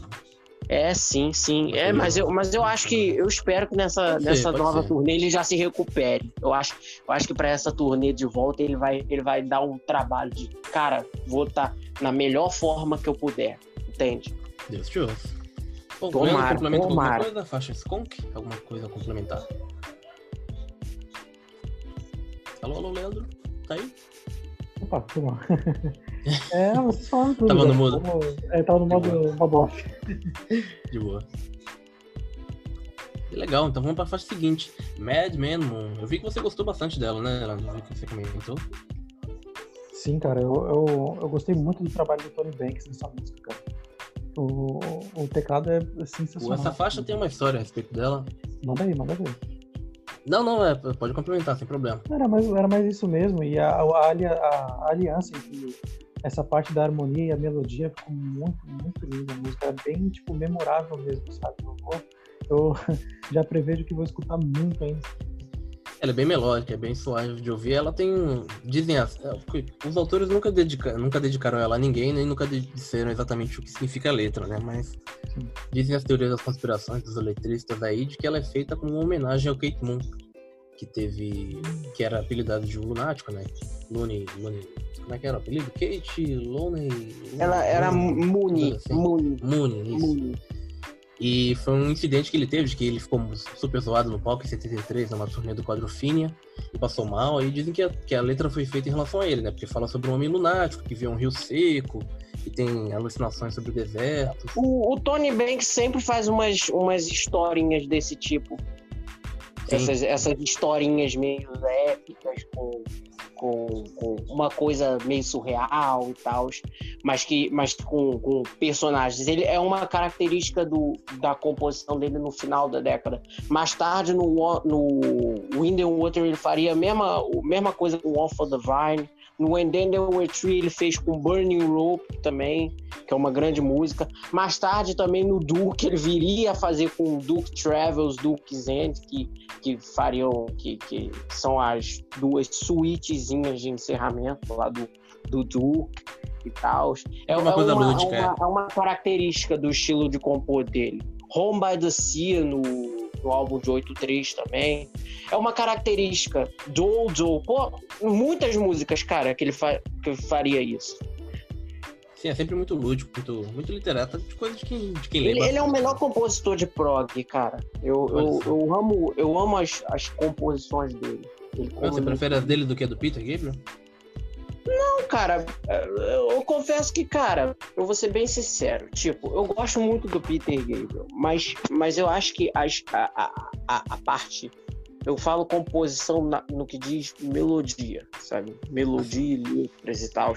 [SPEAKER 4] É, sim, sim. É, mas eu, mas eu acho que eu espero que nessa,
[SPEAKER 1] Pode
[SPEAKER 4] nessa nova
[SPEAKER 1] ser.
[SPEAKER 4] turnê ele já se recupere. Eu acho, eu acho que para essa turnê de volta ele vai, ele vai dar um trabalho de, cara, vou estar na melhor forma que eu puder, entende?
[SPEAKER 1] Deus te ouça. Bom,
[SPEAKER 4] Tomara,
[SPEAKER 1] Leandro, complementa com alguma
[SPEAKER 4] tomara.
[SPEAKER 1] coisa da faixa Skunk? Alguma coisa a complementar? Alô, alô, Leandro? Tá aí?
[SPEAKER 3] Opa, bom. É, vocês falaram tudo.
[SPEAKER 1] Tava no
[SPEAKER 3] né?
[SPEAKER 1] mudo.
[SPEAKER 3] Vamos- É, tava no modo, modo off.
[SPEAKER 1] De boa. Legal, então vamos pra faixa seguinte. Mad Men Moon. Eu vi que você gostou bastante dela, né, Leandro? Eu vi que você comentou.
[SPEAKER 3] Sim, cara, eu, eu, eu gostei muito do trabalho do Tony Banks nessa música, cara. O, o teclado é sensacional.
[SPEAKER 1] Essa faixa tem uma história a respeito dela.
[SPEAKER 3] Manda aí, manda ver.
[SPEAKER 1] Não, não, é, pode complementar, sem problema.
[SPEAKER 3] Era mais, era mais isso mesmo, e a, a, a- a aliança entre essa parte da harmonia e a melodia ficou muito, muito linda. A música é bem, tipo, memorável mesmo, sabe? Eu, vou- eu já prevejo que vou escutar muito ainda.
[SPEAKER 1] Ela é bem melódica, é bem suave de ouvir. Ela tem. um- Dizem as. é, Os autores nunca, dedica, nunca dedicaram ela a ninguém, nem nunca disseram exatamente o que significa a letra, né? Mas
[SPEAKER 3] Sim.
[SPEAKER 1] dizem as teorias das conspirações dos letristas aí de que ela é feita como uma homenagem ao Kate Moon, que teve. que era apelidado de lunático, né? Looney. Looney como é que era o apelido? Kate Looney.
[SPEAKER 4] Ela era
[SPEAKER 1] Looney,
[SPEAKER 4] Muni,
[SPEAKER 1] assim.
[SPEAKER 4] Muni,
[SPEAKER 1] Mooney, isso. E foi um incidente que ele teve, de que ele ficou super zoado no palco em 73, numa turnê do Quadrofinia, e passou mal. Aí dizem que a, que a letra foi feita em relação a ele, né? Porque fala sobre um homem lunático que vê um rio seco e tem alucinações sobre o deserto.
[SPEAKER 4] O, o Tony Banks sempre faz umas, umas historinhas desse tipo. Essas, essas historinhas meio épicas com, com, com uma coisa meio surreal e tal, mas que mas com, com personagens. Ele é uma característica do, da composição dele no final da década. Mais tarde, no, no Wind and Water, ele faria a mesma, a mesma coisa com One for the Vine. No And Then There Were Three ele fez com Burning Rope também, que é uma grande música. Mais tarde também no Duke ele viria a fazer com Duke Travels, Duke End, que, que fariam, que, que são as duas suítezinhas de encerramento lá do, do Duke e tal. É
[SPEAKER 1] Uma
[SPEAKER 4] é
[SPEAKER 1] coisa
[SPEAKER 4] uma,
[SPEAKER 1] lúdica,
[SPEAKER 4] é uma, é uma característica do estilo de compor dele. Home by the Sea no, no álbum de 8.3 também. É uma característica do do Pô, muitas músicas, cara, que ele, fa que faria isso.
[SPEAKER 1] Sim, é sempre muito lúdico, muito, muito literato, de coisa de quem, de quem
[SPEAKER 4] Ele, ele é o melhor compositor de prog, cara. Eu, eu, eu amo, eu amo as, as composições dele. Ele
[SPEAKER 1] Você prefere as dele do que a do Peter Gabriel?
[SPEAKER 4] Cara, eu, confesso que, cara, eu vou ser bem sincero. Tipo, eu gosto muito do Peter Gabriel, mas, mas eu acho que as, a, a, a, a parte. Eu falo composição na- no que diz melodia, sabe? Melodia, letras e tal,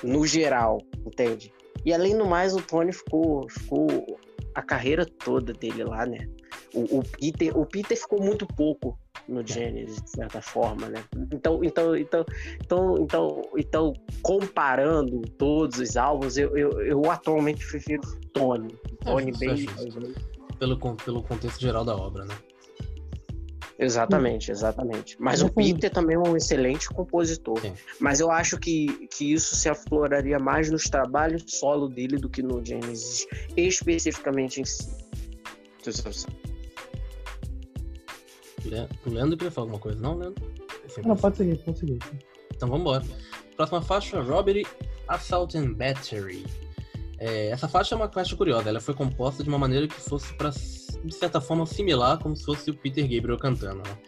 [SPEAKER 4] no geral, entende? E além do mais, o Tony ficou, ficou a carreira toda dele lá, né? O, o Peter, o Peter ficou muito pouco no Genesis, de certa forma, né? Então, então, então, então, então, então comparando todos os álbuns, eu, eu, eu atualmente prefiro Tony. Tony
[SPEAKER 1] justo,
[SPEAKER 4] bem.
[SPEAKER 1] é justo. Pelo, pelo contexto geral da obra, né?
[SPEAKER 4] Exatamente, exatamente. Mas o Peter também é um excelente compositor.
[SPEAKER 1] Sim.
[SPEAKER 4] Mas eu acho que, que isso se afloraria mais nos trabalhos solo dele do que no Genesis, especificamente em si.
[SPEAKER 1] Le- O Leandro queria falar alguma coisa, não, Leandro?
[SPEAKER 3] Não, pode seguir, pode seguir.
[SPEAKER 1] Então vamos embora. Próxima faixa, Robbery, Assault and Battery. É, essa faixa é uma faixa curiosa. Ela foi composta de uma maneira que fosse, para de certa forma, similar como se fosse o Peter Gabriel cantando. Né?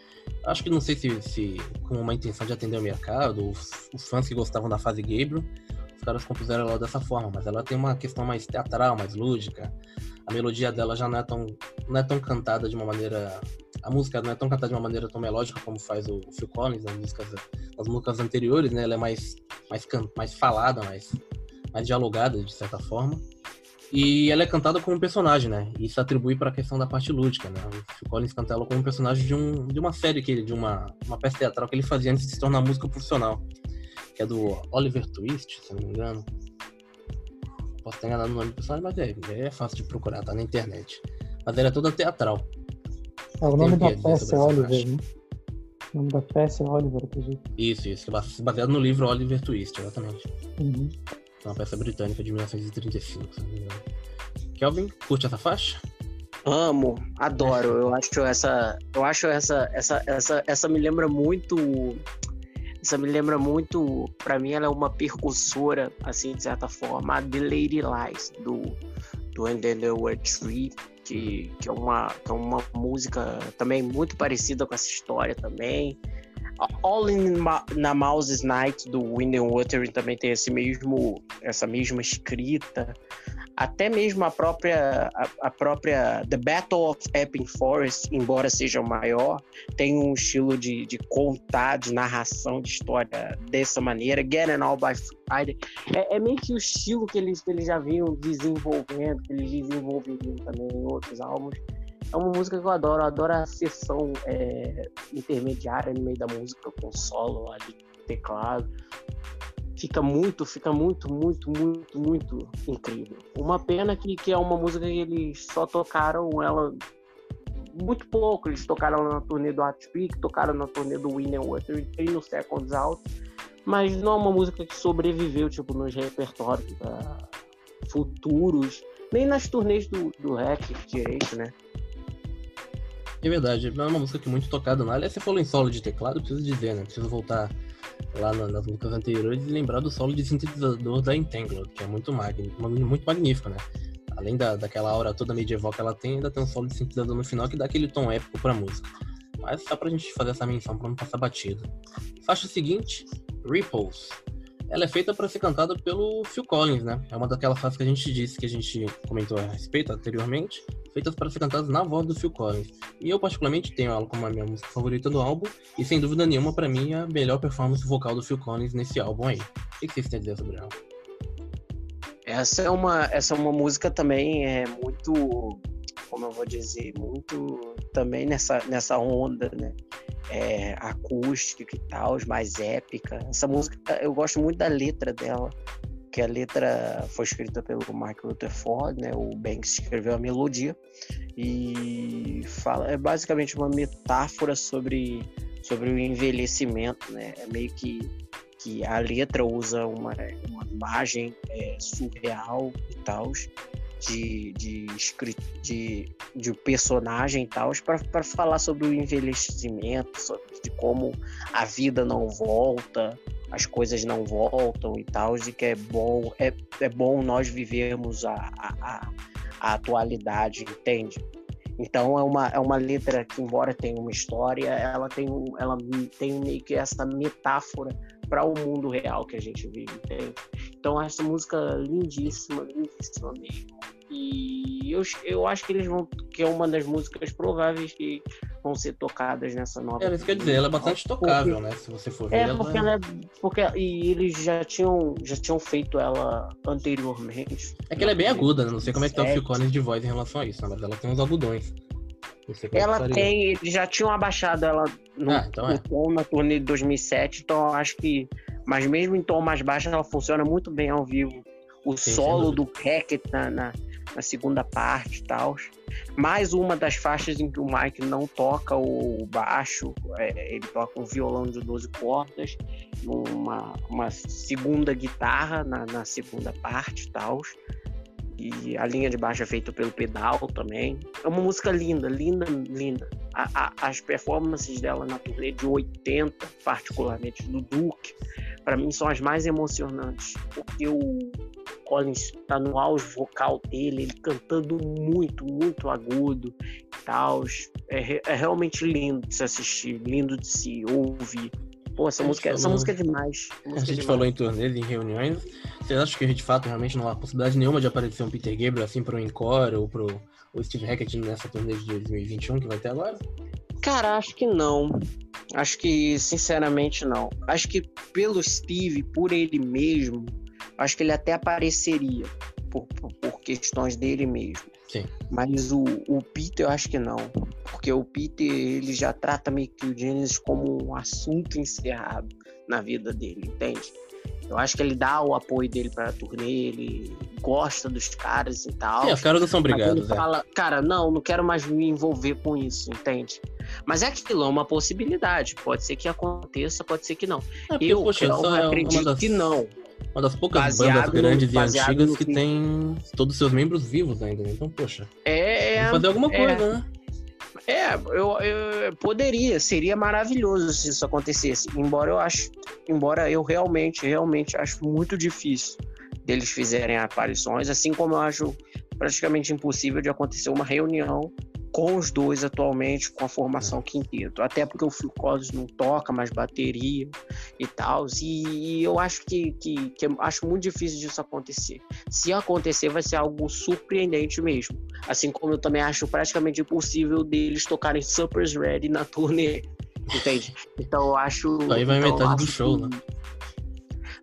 [SPEAKER 1] Acho que não sei se, se com uma intenção de atender o mercado, os, os fãs que gostavam da fase Gabriel, os caras compuseram ela dessa forma. Mas ela tem uma questão mais teatral, mais lúdica. A melodia dela já não é tão, não é tão cantada de uma maneira... A música não é tão cantada de uma maneira tão melódica como faz o Phil Collins nas músicas as músicas anteriores, né? Ela é mais, mais, mais falada, mais, mais dialogada, de certa forma. E ela é cantada como personagem, né? Isso atribui para a questão da parte lúdica, né? O Phil Collins canta ela como um personagem de, um, de uma série, que ele, de uma, uma peça teatral que ele fazia antes de se tornar músico profissional. Que é do Oliver Twist, se não me engano. Posso ter enganado no nome do personagem, mas é, é fácil de procurar, tá na internet. Mas ela é toda teatral.
[SPEAKER 3] Ah, o nome da peça é Oliver, né? O nome da peça é Oliver, acredito.
[SPEAKER 1] Isso, isso. Baseado no livro Oliver Twist, exatamente.
[SPEAKER 3] Uhum.
[SPEAKER 1] É uma peça britânica de 1935, se não me engano. Kelvin, curte essa faixa?
[SPEAKER 4] Amo, adoro. Eu acho essa, eu acho essa, essa, essa, essa me lembra muito, essa me lembra muito. Pra mim, ela é uma percussora, assim de certa forma, a The Lady Lies do do Then There Were Three, que, que é uma que é uma música também muito parecida com essa história também. All in Ma na Mouse's Night do Wind and também tem esse mesmo essa mesma escrita até mesmo a própria a, a própria The Battle of Epping Forest, embora seja maior, tem um estilo de, de contar, de narração de história dessa maneira. Getting All by Friday é, é meio que o estilo que eles, que eles já vinham desenvolvendo, que eles desenvolveriam também em outros álbuns. É uma música que eu adoro, eu adoro a sessão é, intermediária no meio da música, com solo ali, teclado fica muito, fica muito, muito, muito, muito incrível. Uma pena que, que é uma música que eles só tocaram ela muito pouco. Eles tocaram na turnê do Hot Freak, tocaram na turnê do Winner Water e no Seconds Out, mas não é uma música que sobreviveu tipo nos repertórios futuros, nem nas turnês do, do Hack direito, né?
[SPEAKER 1] É verdade, é uma música que é muito tocada na. Aliás, você falou em solo de teclado, preciso dizer, né? Preciso voltar lá na- nas músicas anteriores e lembrar do solo de sintetizador da Entangled, que é muito, magni- muito magnífico, né? Além da, daquela aura toda medieval que ela tem, ainda tem um solo de sintetizador no final que dá aquele tom épico pra música. Mas só pra gente fazer essa menção pra não passar batido. Faixa seguinte, Ripples. Ela é feita para ser cantada pelo Phil Collins, né? É uma daquelas faixas que a gente disse que a gente comentou a respeito anteriormente. feitas para ser cantadas na voz do Phil Collins. E eu, particularmente, tenho ela como a minha música favorita do álbum, e sem dúvida nenhuma, para mim, é a melhor performance vocal do Phil Collins nesse álbum aí. O que vocês têm a dizer sobre ela?
[SPEAKER 4] Essa é uma, essa é uma música também é muito, como eu vou dizer, muito também nessa, nessa onda, né? É, acústica e tal, mais épica. Essa música, eu gosto muito da letra dela que a letra foi escrita pelo Mark Rutherford, né? O Banks escreveu a melodia e fala é basicamente uma metáfora sobre sobre o envelhecimento, né? É meio que que a letra usa uma, uma imagem é, surreal e tal de, de, de, de personagem e tal para falar sobre o envelhecimento, sobre de como a vida não volta, as coisas não voltam e tal, de que é bom, é, é bom nós vivermos a, a, a atualidade, entende? Então é uma, é uma letra que, embora tenha uma história, ela tem, ela tem meio que essa metáfora para o mundo real que a gente vive, entende? Então essa música lindíssima, lindíssima mesmo. E eu, eu acho que eles vão. que é uma das músicas prováveis que vão ser tocadas nessa nova.
[SPEAKER 1] É, isso quer dizer, ela é bastante tocável, porque, né? Se você for ver.
[SPEAKER 4] É, porque ela, é. Porque, e eles já tinham, já tinham feito ela anteriormente.
[SPEAKER 1] É que ela é bem aguda, né? Não sei como é que tá o Phil Collins de voz em relação a isso, né? mas ela tem uns algodões.
[SPEAKER 4] É ela tem, eles já tinham abaixado ela no, ah, então é. tom na turnê de 2007, então eu acho que. Mas mesmo em tom mais baixo, ela funciona muito bem ao vivo. O Sim, solo do Hackett na, na na segunda parte e tal. Mais uma das faixas em que o Mike não toca o baixo, é, ele toca um violão de 12 cordas, uma, uma segunda guitarra na, na segunda parte e tal. E a linha de baixo é feita pelo pedal também. É uma música linda, linda, linda. A, a, as performances dela na turnê de 80, particularmente do Duke, para mim são as mais emocionantes. Porque o, Collins tá no auge vocal dele, ele cantando muito, muito agudo e tal. É, é, realmente lindo de se assistir, lindo de se ouvir. Pô, essa, música, falou... essa música é demais.
[SPEAKER 1] Música a gente demais. falou em turnês, em reuniões. Vocês acham que a de fato, realmente não há possibilidade nenhuma de aparecer um Peter Gabriel assim pro Encore ou pro o Steve Hackett nessa turnê de 2021 que vai ter agora?
[SPEAKER 4] Cara, acho que não. Acho que, sinceramente, não. Acho que pelo Steve, por ele mesmo, acho que ele até apareceria por, por, por questões dele mesmo.
[SPEAKER 1] Sim.
[SPEAKER 4] Mas o, o Peter eu acho que não. Porque o Peter ele já trata meio que o Genesis como um assunto encerrado na vida dele, entende? Eu acho que ele dá o apoio dele para a turnê, ele gosta dos caras e tal.
[SPEAKER 1] Sim, os caras não são obrigados.
[SPEAKER 4] Ele é. fala, cara, não, não quero mais me envolver com isso, entende? Mas é aquilo, é uma possibilidade. Pode ser que aconteça, pode ser que não. É porque, eu, poxa, eu é acredito das... que não.
[SPEAKER 1] Uma das poucas baseado bandas grandes e antigas que, tem todos os seus membros vivos ainda. Né? Então, poxa.
[SPEAKER 4] É.
[SPEAKER 1] fazer alguma é. coisa, é, né?
[SPEAKER 4] É, eu, eu poderia, seria maravilhoso se isso acontecesse. Embora eu acho, embora eu realmente, realmente acho muito difícil deles fizerem aparições, assim como eu acho praticamente impossível de acontecer uma reunião com os dois atualmente, com a formação é. quinteto. Até porque o Phil Collins não toca mais bateria e tal. E, eu acho que, que, que acho muito difícil disso acontecer. Se acontecer, vai ser algo surpreendente mesmo. Assim como eu também acho praticamente impossível deles tocarem Supper's Ready na turnê. Entende? Então eu acho.
[SPEAKER 1] Aí vai
[SPEAKER 4] então,
[SPEAKER 1] metade do show, né?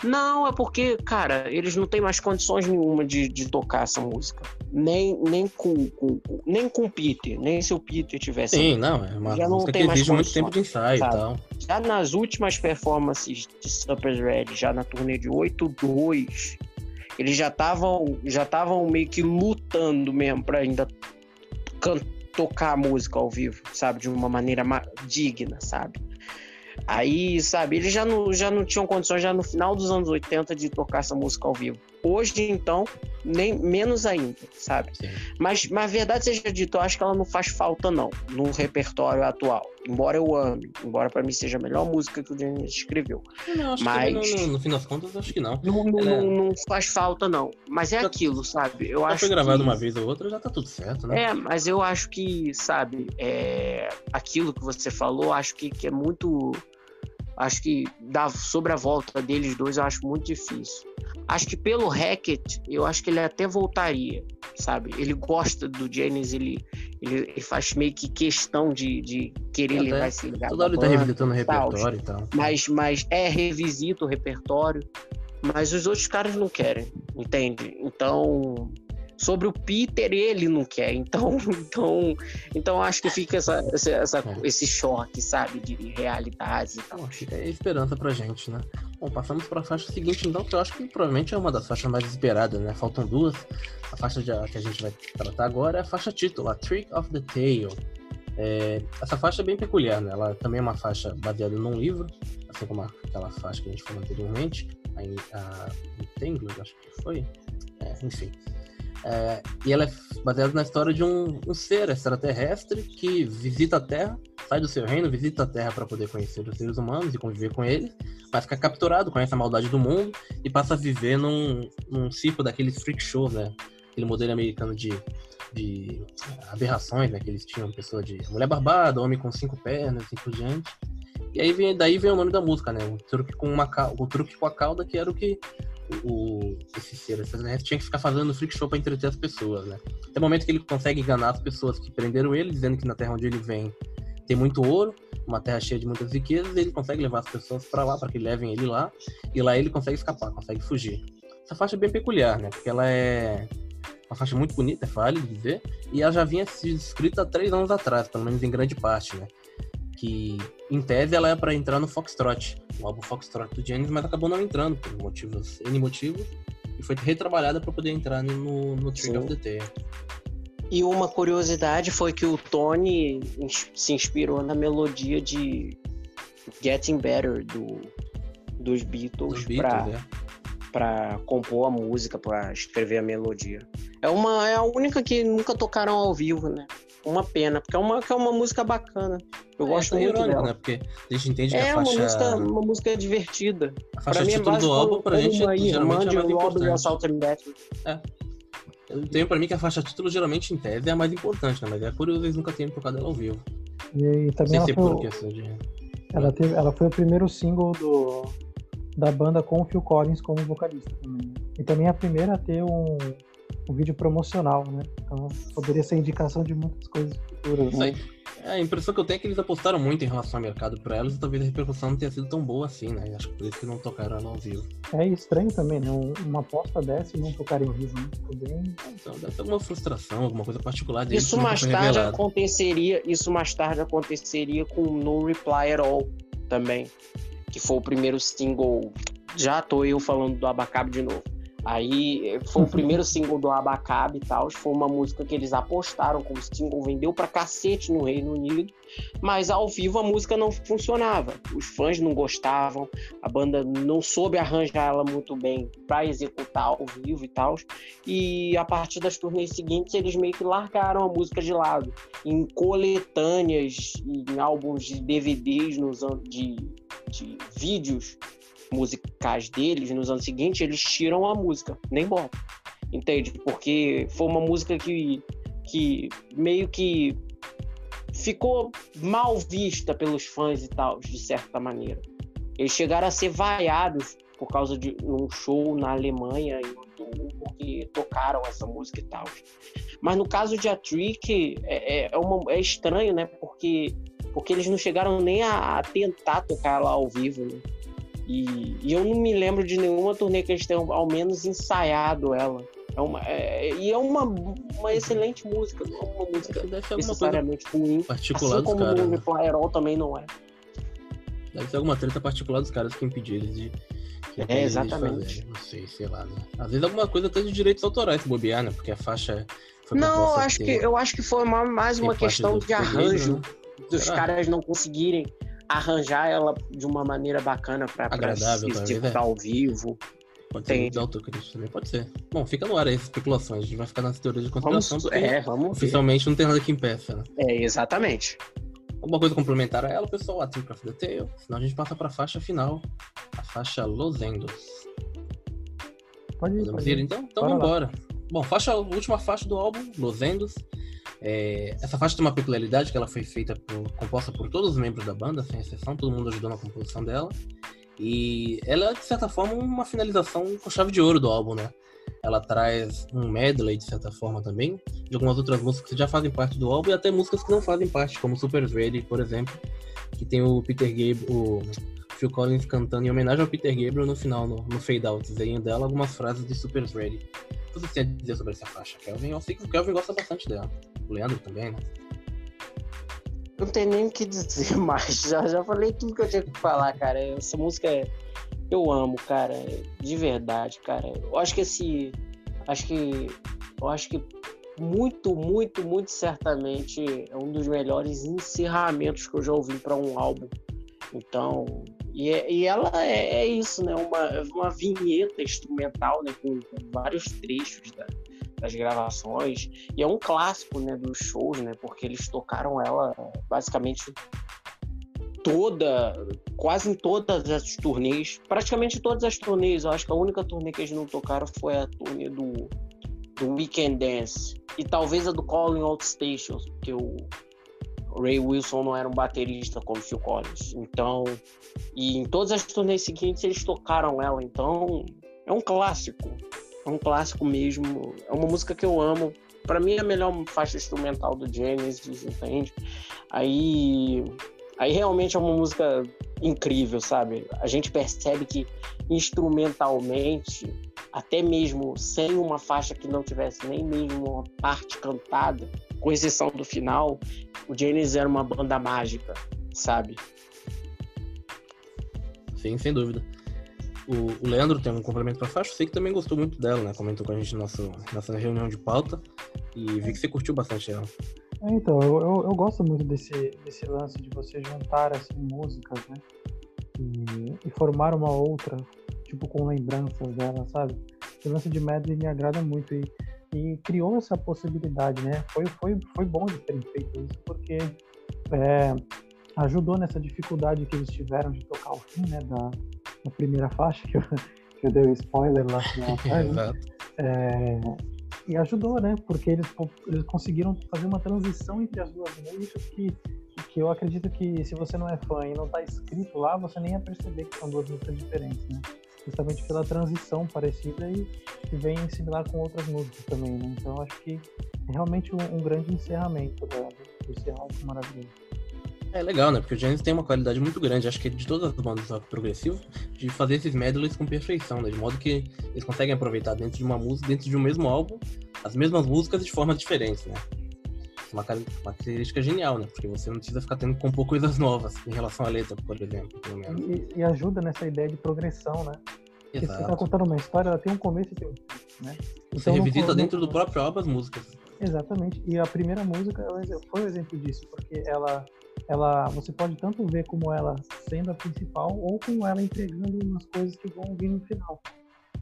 [SPEAKER 4] Não, é porque, cara, eles não têm mais condições nenhuma de, de tocar essa música. Nem, nem, com, com, nem com o Peter, nem se o Peter tivesse.
[SPEAKER 1] Sim, não, é uma já música que exige muito tempo de ensaio sabe? e tal.
[SPEAKER 4] Já nas últimas performances de Supper's Red, já na turnê de 8-2, eles já estavam já estavam meio que lutando mesmo para ainda tocar a música ao vivo, sabe? De uma maneira digna, sabe? Aí, sabe, eles já não, já não tinham condições já no final dos anos 80 de tocar essa música ao vivo. Hoje, então, nem menos ainda, sabe? Sim. Mas, mas verdade seja dita, eu acho que ela não faz falta, não, no repertório atual. Embora eu ame, embora para mim seja a melhor música que o James escreveu.
[SPEAKER 1] Não, acho mas que no, no, fim das contas, acho que não.
[SPEAKER 4] Não, não, é... não faz falta, não. Mas é já, aquilo, sabe? Eu já acho
[SPEAKER 1] foi gravado que... uma vez ou outra, já tá tudo certo, né?
[SPEAKER 4] É, mas eu acho que, sabe, é... aquilo que você falou, acho que, que é muito Acho que dá sobre a volta deles dois, eu acho muito difícil. Acho que pelo Hackett, eu acho que ele até voltaria. sabe? Ele gosta do Janis, ele, ele, ele faz meio que questão de, de querer
[SPEAKER 1] Até
[SPEAKER 4] levar esse lugar.
[SPEAKER 1] Toda hora ele tá revisitando o repertório e tal.
[SPEAKER 4] Mas, mas é revisita o repertório, mas os outros caras não querem, entende? Então, sobre o Peter, ele não quer. Então, então, então acho que fica essa, essa, essa-
[SPEAKER 1] É.
[SPEAKER 4] esse choque, sabe, de realidades e tal.
[SPEAKER 1] Bom, fica aí a esperança pra gente, né? Bom, passamos pra faixa seguinte, então, que eu acho que provavelmente é uma das faixas mais esperadas, né? Faltam duas. A faixa de- que a gente vai tratar agora é a faixa título, a Trick of the Tail. É, essa faixa é bem peculiar, né? Ela também é uma faixa baseada num livro, assim como aquela faixa que a gente falou anteriormente, a, a Entangled, acho que foi. É, enfim. É, e ela é baseada na história de um, um ser extraterrestre que visita a Terra, sai do seu reino, visita a Terra para poder conhecer os seres humanos e conviver com eles, mas fica capturado, conhece a maldade do mundo e passa a viver num, num ciclo daqueles freak shows, né? Aquele modelo americano de, de aberrações, né? Que eles tinham pessoa de mulher barbada, homem com cinco pernas, assim por diante. E aí vem, daí vem o nome da música, né? O truque com uma o truque com a cauda, que era o que o, esse ser extraterrestre tinha que ficar fazendo freak show para entreter as pessoas, né? Até o momento que ele consegue enganar as pessoas que prenderam ele, dizendo que na terra onde ele vem tem muito ouro, uma terra cheia de muitas riquezas, ele consegue levar as pessoas para lá, para que levem ele lá, e lá ele consegue escapar, consegue fugir. Essa faixa é bem peculiar, né? Porque ela é uma faixa muito bonita, é válido dizer, e ela já vinha sido escrita há três anos atrás, pelo menos em grande parte, né? Que, em tese, ela é para entrar no Foxtrot, o álbum Foxtrot do Janis, mas acabou não entrando, por motivos, N motivos, e foi retrabalhada para poder entrar no, no Trick of the Tail.
[SPEAKER 4] E uma curiosidade foi que o Tony se inspirou na melodia de Getting Better do, dos Beatles,
[SPEAKER 1] Beatles,
[SPEAKER 4] pra,
[SPEAKER 1] né?
[SPEAKER 4] pra compor a música, pra escrever a melodia. É, uma, é a única que nunca tocaram ao vivo, né? Uma pena, porque é uma, que é uma música bacana. Eu
[SPEAKER 1] É,
[SPEAKER 4] gosto
[SPEAKER 1] é
[SPEAKER 4] muito
[SPEAKER 1] irônico,
[SPEAKER 4] dela.
[SPEAKER 1] né? Porque a gente entende que
[SPEAKER 4] É
[SPEAKER 1] a
[SPEAKER 4] uma,
[SPEAKER 1] faixa,
[SPEAKER 4] música, uma música divertida.
[SPEAKER 1] a faixa
[SPEAKER 4] pra mim é
[SPEAKER 1] título do álbum, pra gente,
[SPEAKER 4] aí,
[SPEAKER 1] geralmente é
[SPEAKER 4] Mandy,
[SPEAKER 1] a mais importante.
[SPEAKER 4] Assault and Battery.
[SPEAKER 1] Eu tenho pra mim que a faixa título, geralmente, em tese, é a mais importante, né? Mas é curioso eles nunca terem tocado ela ao vivo.
[SPEAKER 3] E,
[SPEAKER 1] Não
[SPEAKER 3] também
[SPEAKER 1] sei
[SPEAKER 3] ela
[SPEAKER 1] é
[SPEAKER 3] foi,
[SPEAKER 1] por questão de...
[SPEAKER 3] ela, teve, ela foi o primeiro single do, da banda com o Phil Collins como vocalista também. né? E também a primeira a ter um, um vídeo promocional, né? Então poderia ser indicação de muitas coisas futuras. Né?
[SPEAKER 1] É, a impressão que eu tenho é que eles apostaram muito em relação ao mercado pra elas e talvez a repercussão não tenha sido tão boa assim, né? Acho que por isso que não tocaram ela ao vivo.
[SPEAKER 3] É estranho também, né? Um- Uma aposta dessa e não tocar em vivo, né? Bem.
[SPEAKER 1] Então deve ter alguma frustração, alguma coisa particular deles
[SPEAKER 4] Isso mais tarde
[SPEAKER 1] revelado.
[SPEAKER 4] aconteceria, isso mais tarde aconteceria com No Reply at All também, que foi o primeiro single. Já tô eu falando do Abacabe de novo. Aí eh, foi o primeiro single do Abacabe e tal. Foi uma música que eles apostaram como single, vendeu pra cacete no Reino Unido, mas ao vivo a música não funcionava. Os fãs não gostavam, a banda não soube arranjar ela muito bem pra executar ao vivo e tal. E a partir das turnês seguintes, eles meio que largaram a música de lado. Em coletâneas, em álbuns de DVDs, nos de, de vídeos musicais deles, nos anos seguintes, eles tiram a música, nem botam. Entende? Porque foi uma música que, que meio que ficou mal vista pelos fãs e tal, de certa maneira. Eles chegaram a ser vaiados por causa de um show na Alemanha em outubro, porque tocaram essa música e tal. Mas no caso de A Trick é, é, é uma- é estranho, né? Porque, porque eles não chegaram nem a, a tentar tocar lá ao vivo. né? E, e eu não me lembro de nenhuma turnê que eles tenham ao menos ensaiado ela. É uma, é- e é uma, uma excelente música, não é uma música necessariamente ruim.
[SPEAKER 1] particular
[SPEAKER 4] Assim
[SPEAKER 1] dos
[SPEAKER 4] como
[SPEAKER 1] caras,
[SPEAKER 4] o
[SPEAKER 1] né?
[SPEAKER 4] At All também não é.
[SPEAKER 1] Deve ser alguma treta particular dos caras que impediram eles de... Que
[SPEAKER 4] É,
[SPEAKER 1] de
[SPEAKER 4] exatamente.
[SPEAKER 1] Não sei, sei lá, né? Às vezes alguma coisa até de direitos autorais, bobear, né? Porque a faixa foi
[SPEAKER 4] Não, acho,
[SPEAKER 1] ter-
[SPEAKER 4] que, eu acho que foi uma- mais uma questão de arranjo,
[SPEAKER 1] né?
[SPEAKER 4] dos
[SPEAKER 1] Será?
[SPEAKER 4] caras não conseguirem arranjar ela de uma maneira bacana pra, pra
[SPEAKER 1] Agradável,
[SPEAKER 4] se
[SPEAKER 1] talvez,
[SPEAKER 4] executar ao vivo.
[SPEAKER 1] Pode ser
[SPEAKER 4] Tem.
[SPEAKER 1] muito autocrítico também, pode ser. Bom, fica no ar aí as especulações. A gente vai ficar nas teorias de
[SPEAKER 4] Vamos,
[SPEAKER 1] conspiração, porque
[SPEAKER 4] é, vamos ver.
[SPEAKER 1] oficialmente não tem nada que impeça, né?
[SPEAKER 4] É, exatamente.
[SPEAKER 1] Alguma coisa complementar a ela, pessoal? A Trick of the Tail. Senão a gente passa pra faixa final. A faixa Los Endos.
[SPEAKER 3] Pode ir,
[SPEAKER 1] Podemos
[SPEAKER 3] pode
[SPEAKER 1] ir
[SPEAKER 3] ir.
[SPEAKER 1] então? Então vamos embora. Bom, faixa, última faixa do álbum, Los Endos. É, essa faixa tem uma peculiaridade que ela foi feita por, composta por todos os membros da banda, sem exceção, todo mundo ajudou na composição dela. E ela é, de certa forma, uma finalização com chave de ouro do álbum, né? ela traz um medley, de certa forma, também, de algumas outras músicas que já fazem parte do álbum e até músicas que não fazem parte, como Super Ready, por exemplo, que tem o Peter Gabriel, o Phil Collins cantando em homenagem ao Peter Gabriel no final, no, no fade-outzinho dela, algumas frases de Super Ready. O que você tem a dizer sobre essa faixa, Kelvin? Eu sei que o Kelvin gosta bastante dela. O Leandro também, né?
[SPEAKER 4] Não tem nem o que dizer mais. Já, já falei tudo que eu tinha que falar, cara. Essa música é eu amo, cara, de verdade, cara. Eu acho que esse. Acho que. Eu acho que muito, muito, muito certamente é um dos melhores encerramentos que eu já ouvi para um álbum. Então, e, e ela é, é, isso, né? Uma, uma vinheta instrumental, né? Com, com vários trechos da, das gravações. E é um clássico, né? Dos shows, né? Porque eles tocaram ela basicamente toda, quase em todas as turnês, praticamente todas as turnês. Eu acho que a única turnê que eles não tocaram foi a turnê do, do Weekend Dance e talvez a do Calling Out Stations, porque o Ray Wilson não era um baterista como Phil Collins. Então, e em todas as turnês seguintes eles tocaram ela. Então, é um clássico. É um clássico mesmo. É uma música que eu amo. Para mim é a melhor faixa instrumental do Genesis, entende? Aí Aí realmente é uma música incrível, sabe? A gente percebe que instrumentalmente, até mesmo sem uma faixa que não tivesse nem mesmo uma parte cantada, com exceção do final, o Janis era uma banda mágica, sabe?
[SPEAKER 1] Sim, sem dúvida. O, Leandro tem um complemento para a faixa, sei que também gostou muito dela, né? Comentou com a gente na nossa, nossa reunião de pauta e vi que você curtiu bastante ela.
[SPEAKER 3] É, então, eu, eu, eu, gosto muito desse, desse lance de você juntar assim, músicas, né? E, e, formar uma outra, tipo, com lembranças dela, sabe? O lance de medley me agrada muito e, e criou essa possibilidade, né? Foi, foi, foi bom de terem feito isso, porque é, ajudou nessa dificuldade que eles tiveram de tocar o fim, né? Da, da primeira faixa, que eu, que eu dei um spoiler lá no né? é, e ajudou, né? Porque eles, eles conseguiram fazer uma transição entre as duas músicas que, que eu acredito que se você não é fã e não tá escrito lá, você nem ia perceber que são duas músicas diferentes, né? Justamente pela transição parecida e que vem similar com outras músicas também, né? Então acho que é realmente um, um grande encerramento da, desse álbum maravilhoso.
[SPEAKER 1] É legal, né? Porque o Genesis tem uma qualidade muito grande, acho que de todas as bandas do rock progressivo, de fazer esses medleys com perfeição, né? De modo que eles conseguem aproveitar dentro de uma música, dentro de um mesmo álbum, as mesmas músicas de formas diferentes, né? Uma, uma característica genial, né? Porque você não precisa ficar tendo que compor coisas novas em relação à letra, por exemplo. Pelo menos.
[SPEAKER 3] E, e ajuda nessa ideia de progressão, né? Porque Exato. você tá contando uma história, ela tem um começo e tem um fim, né?
[SPEAKER 1] Então, você revisita não, dentro do próprio álbum as músicas.
[SPEAKER 3] Exatamente. E a primeira música foi um exemplo disso, porque ela ela você pode tanto ver como ela sendo a principal ou como ela entregando umas coisas que vão vir no final,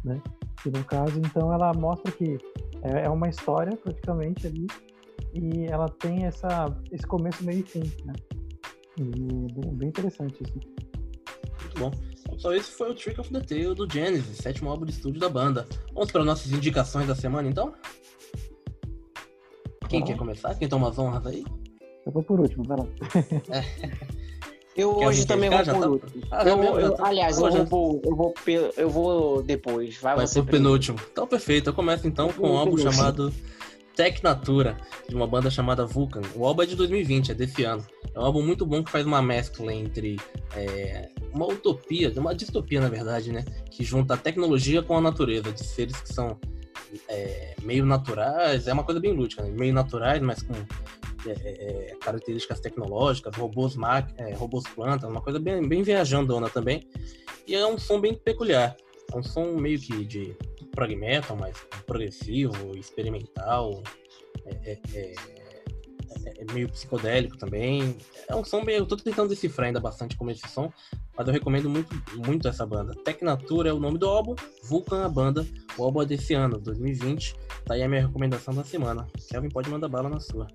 [SPEAKER 3] né? Que no caso, então, ela mostra que é, é uma história praticamente ali e ela tem essa esse começo, meio e fim, né? E bem, bem interessante isso.
[SPEAKER 1] Muito bom. Então, esse foi o Trick of the Tail do Genesis, sétimo álbum de estúdio da banda. Vamos para nossas indicações da semana, então? Quem ah. quer começar? Quem toma as honras aí?
[SPEAKER 3] Eu vou por último, vai lá.
[SPEAKER 4] Eu Quer hoje também vou por tá... último. Ah, eu, eu, tá... aliás, eu, já... vou, eu, vou, eu vou depois. Vai,
[SPEAKER 1] Vai
[SPEAKER 4] você
[SPEAKER 1] por penúltimo. Então, perfeito. Eu começo então com um álbum chamado Tech Natura, de uma banda chamada Vulcan. O álbum é de 2020, é desse ano. É um álbum muito bom que faz uma mescla entre é, uma utopia, uma distopia, na verdade, né? Que junta a tecnologia com a natureza, de seres que são é, meio naturais, é uma coisa bem lúdica, né? meio naturais, mas com é, é, é, características tecnológicas, robôs, é, robôs plantas, uma coisa bem, bem viajandona também. E é um som bem peculiar. É um som meio que de prog metal, mas progressivo, experimental, é, é, é, meio psicodélico também. É um som meio. Eu tô tentando decifrar ainda bastante como esse som, mas eu recomendo muito, muito essa banda. Tecnatura é o nome do álbum, Vulcan a banda. O álbum é desse ano, 2020. Tá aí a minha recomendação da semana. Kevin pode mandar bala na sua.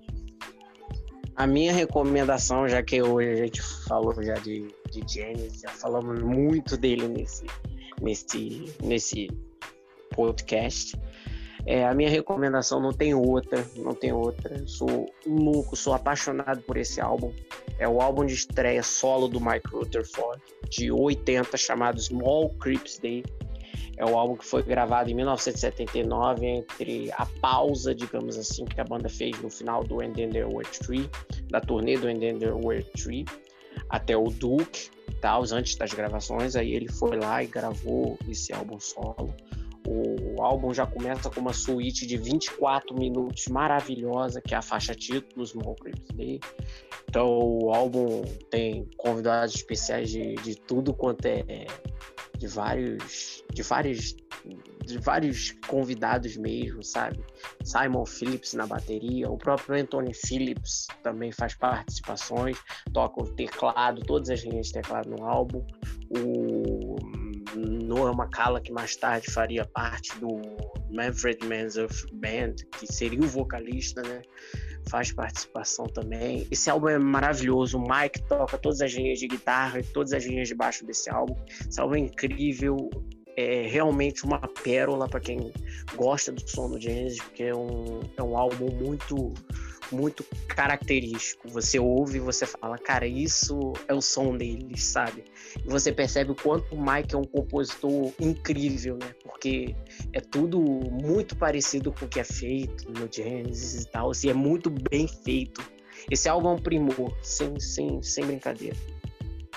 [SPEAKER 4] A minha recomendação, já que hoje a gente falou já de, de James, já falamos muito dele nesse, nesse, nesse podcast. É, a minha recomendação não tem outra, não tem outra. Sou louco, sou apaixonado por esse álbum. É o álbum de estreia solo do Mike Rutherford, de 80, chamado Small Creeps Day. É o álbum que foi gravado em 1979, entre a pausa, digamos assim, que a banda fez no final do And Then There Were Three, da turnê do And Then There Were Three, até o Duke, tal, antes das gravações. Aí ele foi lá e gravou esse álbum solo. O álbum já começa com uma suíte de 24 minutos maravilhosa, que é a faixa título, Small Creeps Day. Então o álbum tem convidados especiais de, de tudo quanto é de vários de vários de vários convidados mesmo, sabe? Simon Phillips na bateria, o próprio Anthony Phillips também faz participações, toca o teclado, todas as linhas de teclado no álbum. O Noah McCalla, que mais tarde faria parte do Manfred Mann's Band, que seria o vocalista, né? Faz participação também. Esse álbum é maravilhoso. O Mike toca todas as linhas de guitarra e todas as linhas de baixo desse álbum. Esse álbum é incrível. É realmente uma pérola para quem gosta do som do Genesis, porque é um, é um álbum muito muito característico. Você ouve e você fala, cara, isso é o som deles, sabe? E você percebe o quanto o Mike é um compositor incrível, né? Porque é tudo muito parecido com o que é feito no Genesis e tal, assim, é muito bem feito. Esse álbum é um primor, sem, sem, sem brincadeira.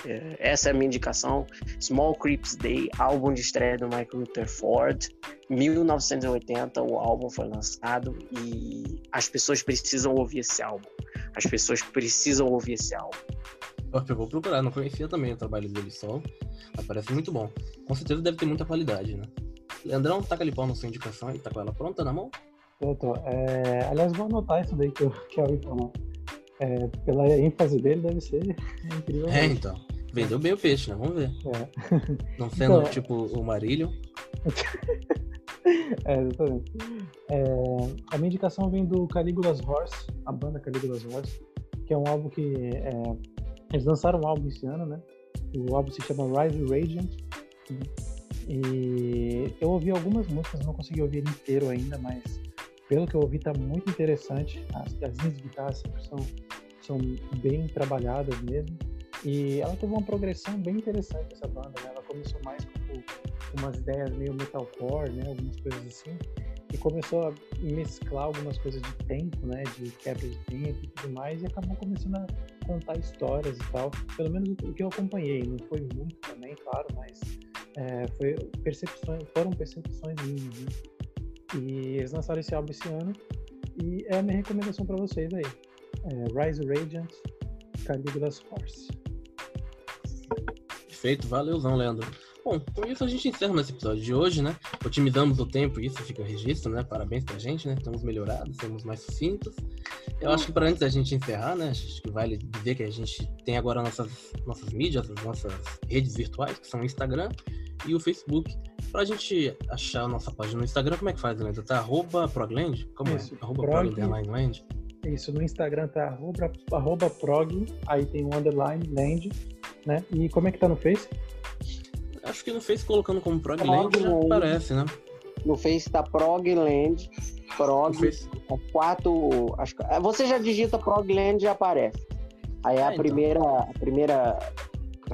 [SPEAKER 4] É, essa é a minha indicação. Small Creeps Day, álbum de estreia do Mike Rutherford. 1980 o álbum foi lançado e as pessoas precisam ouvir esse álbum. As pessoas precisam ouvir esse álbum.
[SPEAKER 1] Eu vou procurar, não conhecia também o trabalho dele só, mas parece muito bom. Com certeza deve ter muita qualidade, né? Leandrão, taca ali pau na sua indicação e tá com ela pronta na mão?
[SPEAKER 3] Eu tô. É... Aliás, vou anotar isso daí que eu quero informar. É, pela ênfase dele, deve ser incrível.
[SPEAKER 1] É, então. Vendeu bem o peixe, né? Vamos ver. É. Não sendo então, tipo o Marílio.
[SPEAKER 3] é, exatamente. É, a minha indicação vem do Caligula's Horse, a banda Caligula's Horse, que é um álbum que. É, eles lançaram um álbum esse ano, né? O álbum se chama Rise Radiant. E eu ouvi algumas músicas, não consegui ouvir ele inteiro ainda, mas pelo que eu ouvi, tá muito interessante. As, as linhas de guitarra sempre são, são bem trabalhadas mesmo. E ela teve uma progressão bem interessante, essa banda, né? Ela começou mais com umas ideias meio metalcore, né? Algumas coisas assim. E começou a mesclar algumas coisas de tempo, né? De quebra de tempo e tudo mais. E acabou começando a contar histórias e tal. Pelo menos o que eu acompanhei. Não foi muito também, claro, mas é, foi percepções, foram percepções minhas, né? E eles lançaram esse álbum esse ano. E é a minha recomendação para vocês aí. É Rise Radiant, Caligula's Horse.
[SPEAKER 1] Perfeito, valeuzão, Leandro. Bom, com isso a gente encerra esse episódio de hoje, né? Otimizamos o tempo, isso fica registro, né? Parabéns pra gente, né? Estamos melhorados, estamos mais sucintos. Eu acho que para antes da gente encerrar, né? Acho que vale dizer que a gente tem agora nossas, nossas mídias, as nossas redes virtuais, que são o Instagram e o Facebook. Pra gente achar a nossa página no Instagram, como é que faz, Leandro? Tá arroba progland? Como
[SPEAKER 3] Isso,
[SPEAKER 1] é? Arroba prog, prog land?
[SPEAKER 3] Isso, no Instagram tá arroba, arroba prog, aí tem um underline land, né? E como é que tá no Face?
[SPEAKER 1] Acho que no Face colocando como progland já aparece, né?
[SPEAKER 4] No Face tá progland, prog, face... é quatro, acho que, é, você já digita progland e aparece. Aí é, a então. primeira, a primeira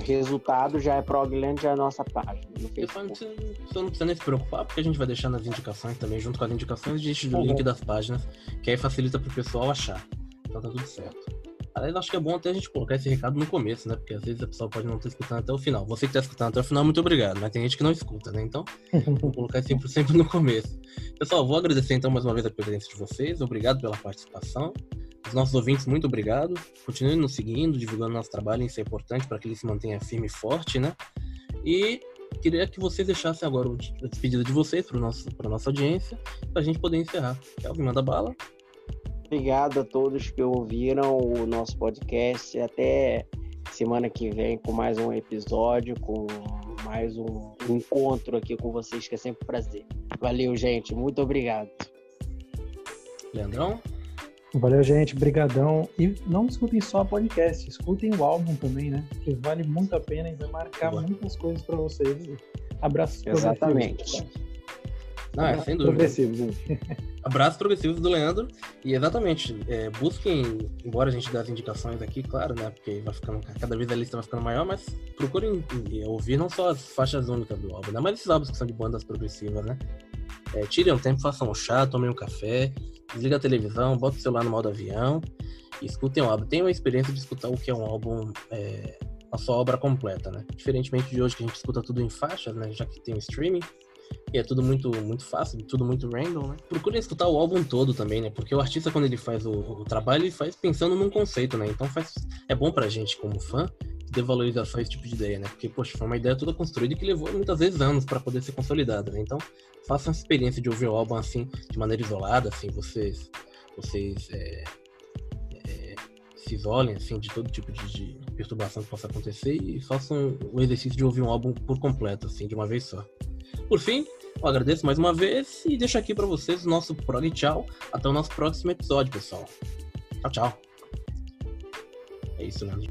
[SPEAKER 4] resultado já é Progland, já é a nossa página.
[SPEAKER 1] Você não, precisa, você não precisa nem se preocupar, porque a gente vai deixar nas indicações também, junto com as indicações, deixa o uhum. link das páginas, que aí facilita pro pessoal achar. Então tá tudo certo. Aliás, acho que é bom até a gente colocar esse recado no começo, né? Porque às vezes a pessoa pode não estar escutando até o final. Você que está escutando até o final, muito obrigado. Mas tem gente que não escuta, né? Então, vou colocar sempre, sempre no começo. Pessoal, vou agradecer então mais uma vez a presença de vocês. Obrigado pela participação. Os nossos ouvintes, muito obrigado. Continuem nos seguindo, divulgando nosso trabalho, isso é importante para que ele se mantenha firme e forte, né? E queria que vocês deixassem agora a despedida de vocês para a nossa audiência, para a gente poder encerrar. Kelvin, manda bala.
[SPEAKER 4] Obrigado a todos que ouviram o nosso podcast. Até semana que vem com mais um episódio, com mais um encontro aqui com vocês, que é sempre um prazer. Valeu, gente. Muito obrigado.
[SPEAKER 1] Leandrão?
[SPEAKER 3] Valeu, gente. Brigadão. E não escutem só podcast, escutem o álbum também, né? Que vale muito a pena e vai marcar Boa. muitas coisas para vocês. Abraços.
[SPEAKER 4] Exatamente.
[SPEAKER 1] Não, é, sem dúvida.
[SPEAKER 5] Progressivo, gente.
[SPEAKER 1] Abraços progressivos do Leandro. E exatamente, é, busquem, embora a gente dê as indicações aqui, claro, né? Porque vai ficando, cada vez a lista vai ficando maior, mas procurem ouvir não só as faixas únicas do álbum, né? Mas esses álbuns que são de bandas progressivas, né? É, tirem um tempo, façam um chá, tomem um café, desliga a televisão, bota o celular no modo avião e escutem o álbum. Tenham a experiência de escutar o que é um álbum, é, a sua obra completa, né? Diferentemente de hoje que a gente escuta tudo em faixas, né? Já que tem streaming, e é tudo muito, muito fácil, tudo muito random, né? Procurem escutar o álbum todo também, né? Porque o artista, quando ele faz o, o trabalho, ele faz pensando num conceito, né? Então faz, é bom pra gente, como fã, ter valorização esse tipo de ideia, né? Porque, poxa, foi uma ideia toda construída que levou muitas vezes anos para poder ser consolidada, né? Então, façam essa experiência de ouvir o álbum assim, de maneira isolada, assim, vocês, vocês é, é, se isolem, assim, de todo tipo de, de perturbação que possa acontecer e façam o exercício de ouvir um álbum por completo, assim, de uma vez só. Por fim, eu agradeço mais uma vez e deixo aqui para vocês o nosso prog tchau. Até o nosso próximo episódio, pessoal. Tchau, tchau. É isso, Leandro.